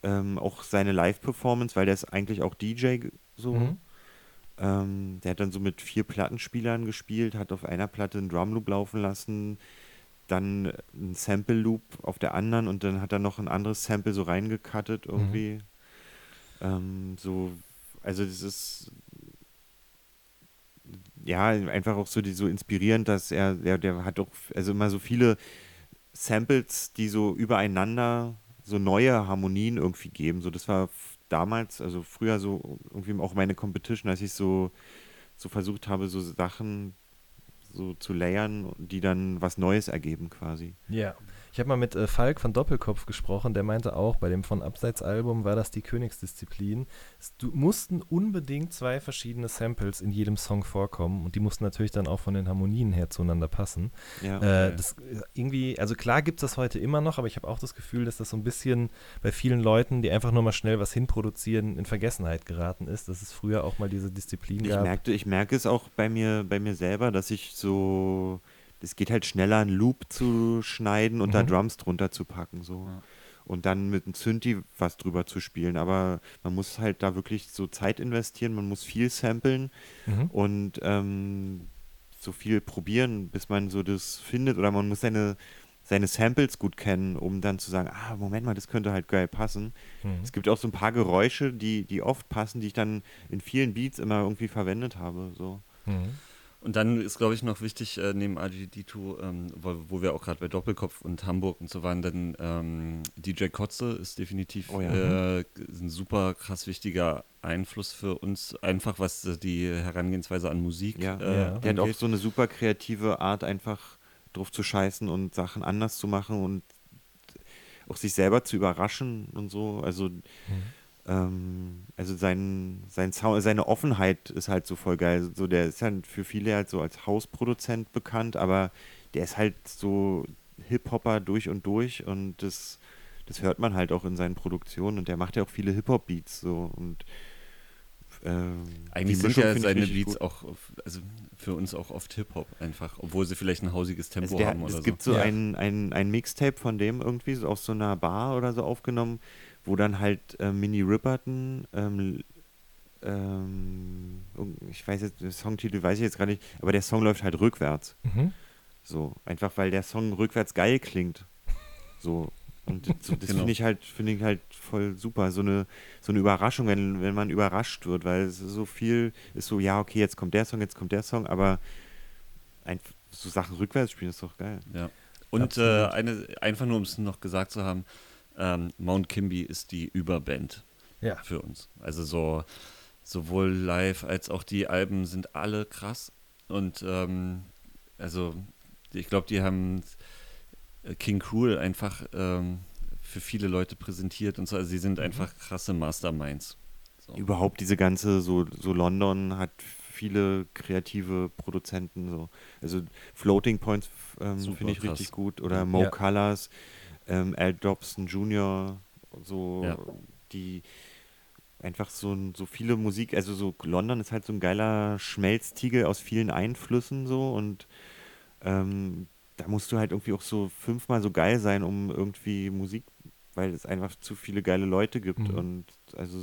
ähm, auch seine Live-Performance, weil der ist eigentlich auch DJ so. Mhm. Ähm, der hat dann so mit vier Plattenspielern gespielt, hat auf einer Platte einen Drumloop laufen lassen, dann ein Sample-Loop auf der anderen und dann hat er noch ein anderes Sample so reingecuttet irgendwie. Ähm, so, also das ist ja einfach auch so, die, so inspirierend, dass er, der, der hat auch also immer so viele Samples, die so übereinander so neue Harmonien irgendwie geben. So, das war damals, also früher so irgendwie auch meine Competition, als ich so, so versucht habe, so Sachen so zu layern, die dann was Neues ergeben quasi. Ja. Ich habe mal mit äh, Falk von Doppelkopf gesprochen, der meinte auch, bei dem von Abseits-Album war das die Königsdisziplin. Es du, mussten unbedingt zwei verschiedene Samples in jedem Song vorkommen und die mussten natürlich dann auch von den Harmonien her zueinander passen. Ja. Äh, das äh, irgendwie, also klar gibt es das heute immer noch, aber ich habe auch das Gefühl, dass das so ein bisschen bei vielen Leuten, die einfach nur mal schnell was hinproduzieren, in Vergessenheit geraten ist, dass es früher auch mal diese Disziplin Ich gab. merkte, ich merke es auch bei mir, bei mir selber, dass ich so, es geht halt schneller, einen Loop zu schneiden und da Mhm. Drums drunter zu packen, so. Ja. Und dann mit einem Synthi was drüber zu spielen. Aber man muss halt da wirklich so Zeit investieren, man muss viel samplen Mhm. und ähm, so viel probieren, bis man so das findet. Oder man muss seine, seine Samples gut kennen, um dann zu sagen, ah, Moment mal, das könnte halt geil passen. Mhm. Es gibt auch so ein paar Geräusche, die, die oft passen, die ich dann in vielen Beats immer irgendwie verwendet habe. So. Mhm. Und dann ist, glaube ich, noch wichtig, äh, neben RGD2, ähm, wo, wo wir auch gerade bei Doppelkopf und Hamburg und so waren, dann ähm, DJ Kotze ist definitiv Oh ja. äh, ein super krass wichtiger Einfluss für uns, einfach was äh, die Herangehensweise an Musik Ja. äh, Ja. Der hat auch so eine super kreative Art, einfach drauf zu scheißen und Sachen anders zu machen und auch sich selber zu überraschen und so. Also, Mhm. Ähm, also sein, sein Sound, seine Offenheit ist halt so voll geil. So, der ist halt für viele halt so als Hausproduzent bekannt, aber der ist halt so Hip-Hopper durch und durch und das, das hört man halt auch in seinen Produktionen und der macht ja auch viele Hip-Hop-Beats so und ähm, Eigentlich sind Mischung ja seine Beats gut. auch, also für uns auch oft Hip-Hop einfach, obwohl sie vielleicht ein hausiges Tempo Also der, haben oder es gibt so Ja. ein, ein, ein Mixtape von dem irgendwie so aus so einer Bar oder so aufgenommen, wo dann halt äh, Mini Ripperton, ähm, ähm, ich weiß jetzt, den Songtitel weiß ich jetzt gar nicht, aber der Song läuft halt rückwärts. Mhm. So, einfach weil der Song rückwärts geil klingt. So. Und so, das Genau. finde ich halt, finde ich halt voll super. So eine, so eine Überraschung, wenn, wenn man überrascht wird, weil es so viel ist so, ja, okay, jetzt kommt der Song, jetzt kommt der Song, aber ein, so Sachen rückwärts spielen ist doch geil. Ja. Und äh, eine, einfach nur, um es noch gesagt zu haben, ähm, Mount Kimby ist die Überband Ja. für uns. Also so sowohl live als auch die Alben sind alle krass. Und ähm, also ich glaube, die haben äh, King Cruel einfach ähm, für viele Leute präsentiert und so. Also sie sind einfach krasse Masterminds. So. Überhaupt diese ganze, so, so London hat viele kreative Produzenten, so. Also Floating Points ähm, finde ich krass. richtig gut. Oder Mo Ja. Colors, ähm, Al Dobson Jr., so Ja. die einfach so, so viele Musik, also so London ist halt so ein geiler Schmelztiegel aus vielen Einflüssen so und ähm, da musst du halt irgendwie auch so fünfmal so geil sein, um irgendwie Musik, weil es einfach zu viele geile Leute gibt Mhm. und also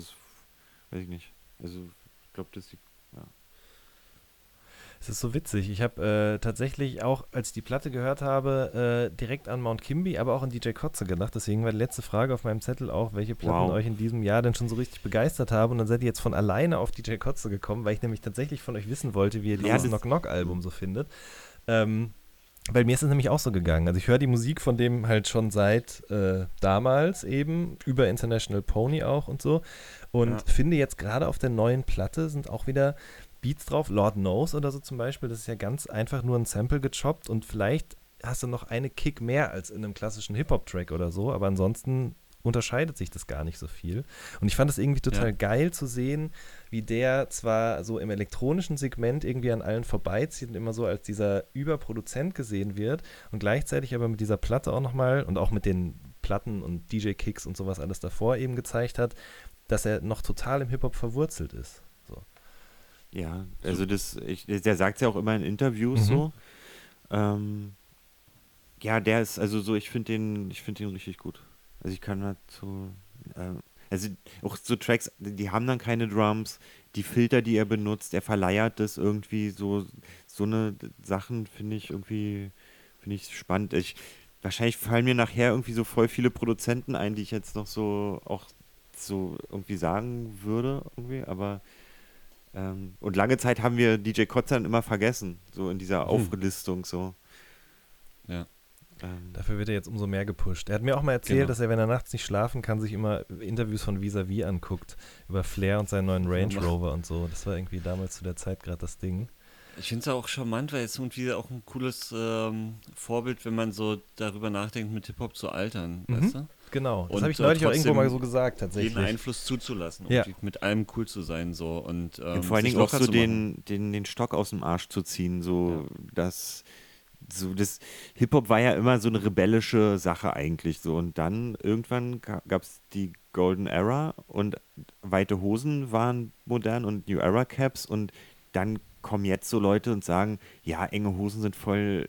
weiß ich nicht. Also ich glaube, das die Es ist so witzig. Ich habe äh, tatsächlich auch, als ich die Platte gehört habe, äh, direkt an Mount Kimby, aber auch an DJ Kotze gedacht. Deswegen war die letzte Frage auf meinem Zettel auch, welche Platten Wow. euch in diesem Jahr denn schon so richtig begeistert haben. Und dann seid ihr jetzt von alleine auf DJ Kotze gekommen, weil ich nämlich tatsächlich von euch wissen wollte, wie ihr Ja, dieses das- Knock Knock Album so findet. Ähm, weil mir ist es nämlich auch so gegangen. Also ich höre die Musik von dem halt schon seit äh, damals eben, über International Pony auch und so. Und Ja. finde jetzt gerade auf der neuen Platte sind auch wieder Beats drauf, Lord Knows oder so zum Beispiel. Das ist ja ganz einfach nur ein Sample gechoppt und vielleicht hast du noch eine Kick mehr als in einem klassischen Hip-Hop-Track oder so, aber ansonsten unterscheidet sich das gar nicht so viel. Und ich fand es irgendwie total Ja. geil zu sehen, wie der zwar so im elektronischen Segment irgendwie an allen vorbeizieht und immer so als dieser Überproduzent gesehen wird und gleichzeitig aber mit dieser Platte auch nochmal und auch mit den Platten und DJ-Kicks und sowas alles davor eben gezeigt hat, dass er noch total im Hip-Hop verwurzelt ist. Ja, also das, ich, der sagt es ja auch immer in Interviews Mhm. so. Ähm, ja, der ist, also so, ich finde den, ich finde den richtig gut. Also ich kann dazu, ähm, also auch so Tracks, die haben dann keine Drums, die Filter, die er benutzt, er verleiert das irgendwie so, so eine Sachen finde ich irgendwie, finde ich spannend. Ich, wahrscheinlich fallen mir nachher irgendwie so voll viele Produzenten ein, die ich jetzt noch so auch so irgendwie sagen würde, irgendwie, aber ähm, und lange Zeit haben wir DJ Kotzan immer vergessen, so in dieser Hm. Auflistung so. Ja. Ähm, Dafür wird er jetzt umso mehr gepusht. Er hat mir auch mal erzählt, Genau. dass er, wenn er nachts nicht schlafen kann, sich immer Interviews von Visavi anguckt. Über Flair und seinen neuen Range Rover und so. Das war irgendwie damals zu der Zeit gerade das Ding. Ich finde es auch charmant, weil es irgendwie auch ein cooles ähm, Vorbild, wenn man so darüber nachdenkt, mit Hip-Hop zu altern, Mhm. weißt du? Genau. Das Und, habe ich äh, neulich auch irgendwo mal so gesagt, tatsächlich. Jeden Einfluss zuzulassen Ja. und mit allem cool zu sein so und, ähm, und vor allen Dingen auch so den, den, den Stock aus dem Arsch zu ziehen, so dass so das Hip-Hop war ja immer so eine rebellische Sache eigentlich so und dann irgendwann gab es die Golden Era und weite Hosen waren modern und New Era Caps und dann kommen jetzt so Leute und sagen, ja, enge Hosen sind voll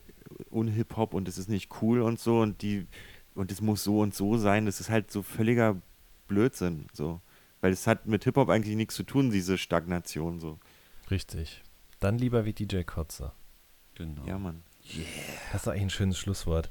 unhip-hop und es ist nicht cool und so und die und es muss so und so sein. Das ist halt so völliger Blödsinn so, weil es hat mit Hip-Hop eigentlich nichts zu tun, diese Stagnation so. Richtig. Dann lieber wie DJ Kotze. Genau. Ja, Mann. Das ist eigentlich ein schönes Schlusswort.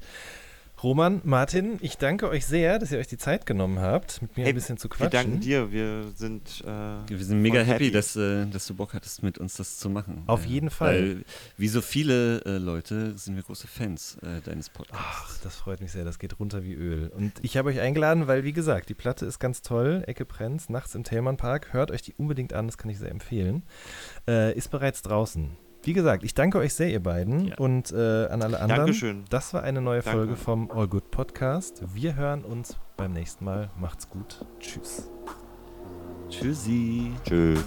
Roman, Martin, ich danke euch sehr, dass ihr euch die Zeit genommen habt, mit mir Hey, ein bisschen zu Wir quatschen. danken dir, wir sind äh, Wir sind mega voll happy, dass, äh, dass du Bock hattest, mit uns das zu machen. Auf Äh, jeden Fall. Weil, wie so viele äh, Leute sind wir große Fans äh, deines Podcasts. Ach, das freut mich sehr, das geht runter wie Öl. Und ich habe euch eingeladen, weil, wie gesagt, die Platte ist ganz toll. Ecke Prenz, nachts im Thälmann Park. Hört euch die unbedingt an, das kann ich sehr empfehlen. Äh, ist bereits draußen. Wie gesagt, ich danke euch sehr, ihr beiden. Ja. Und äh, an alle anderen. Dankeschön. Das war eine neue Danke. Folge vom All Good Podcast. Wir hören uns beim nächsten Mal. Macht's gut. Tschüss. Tschüssi. Tschüss.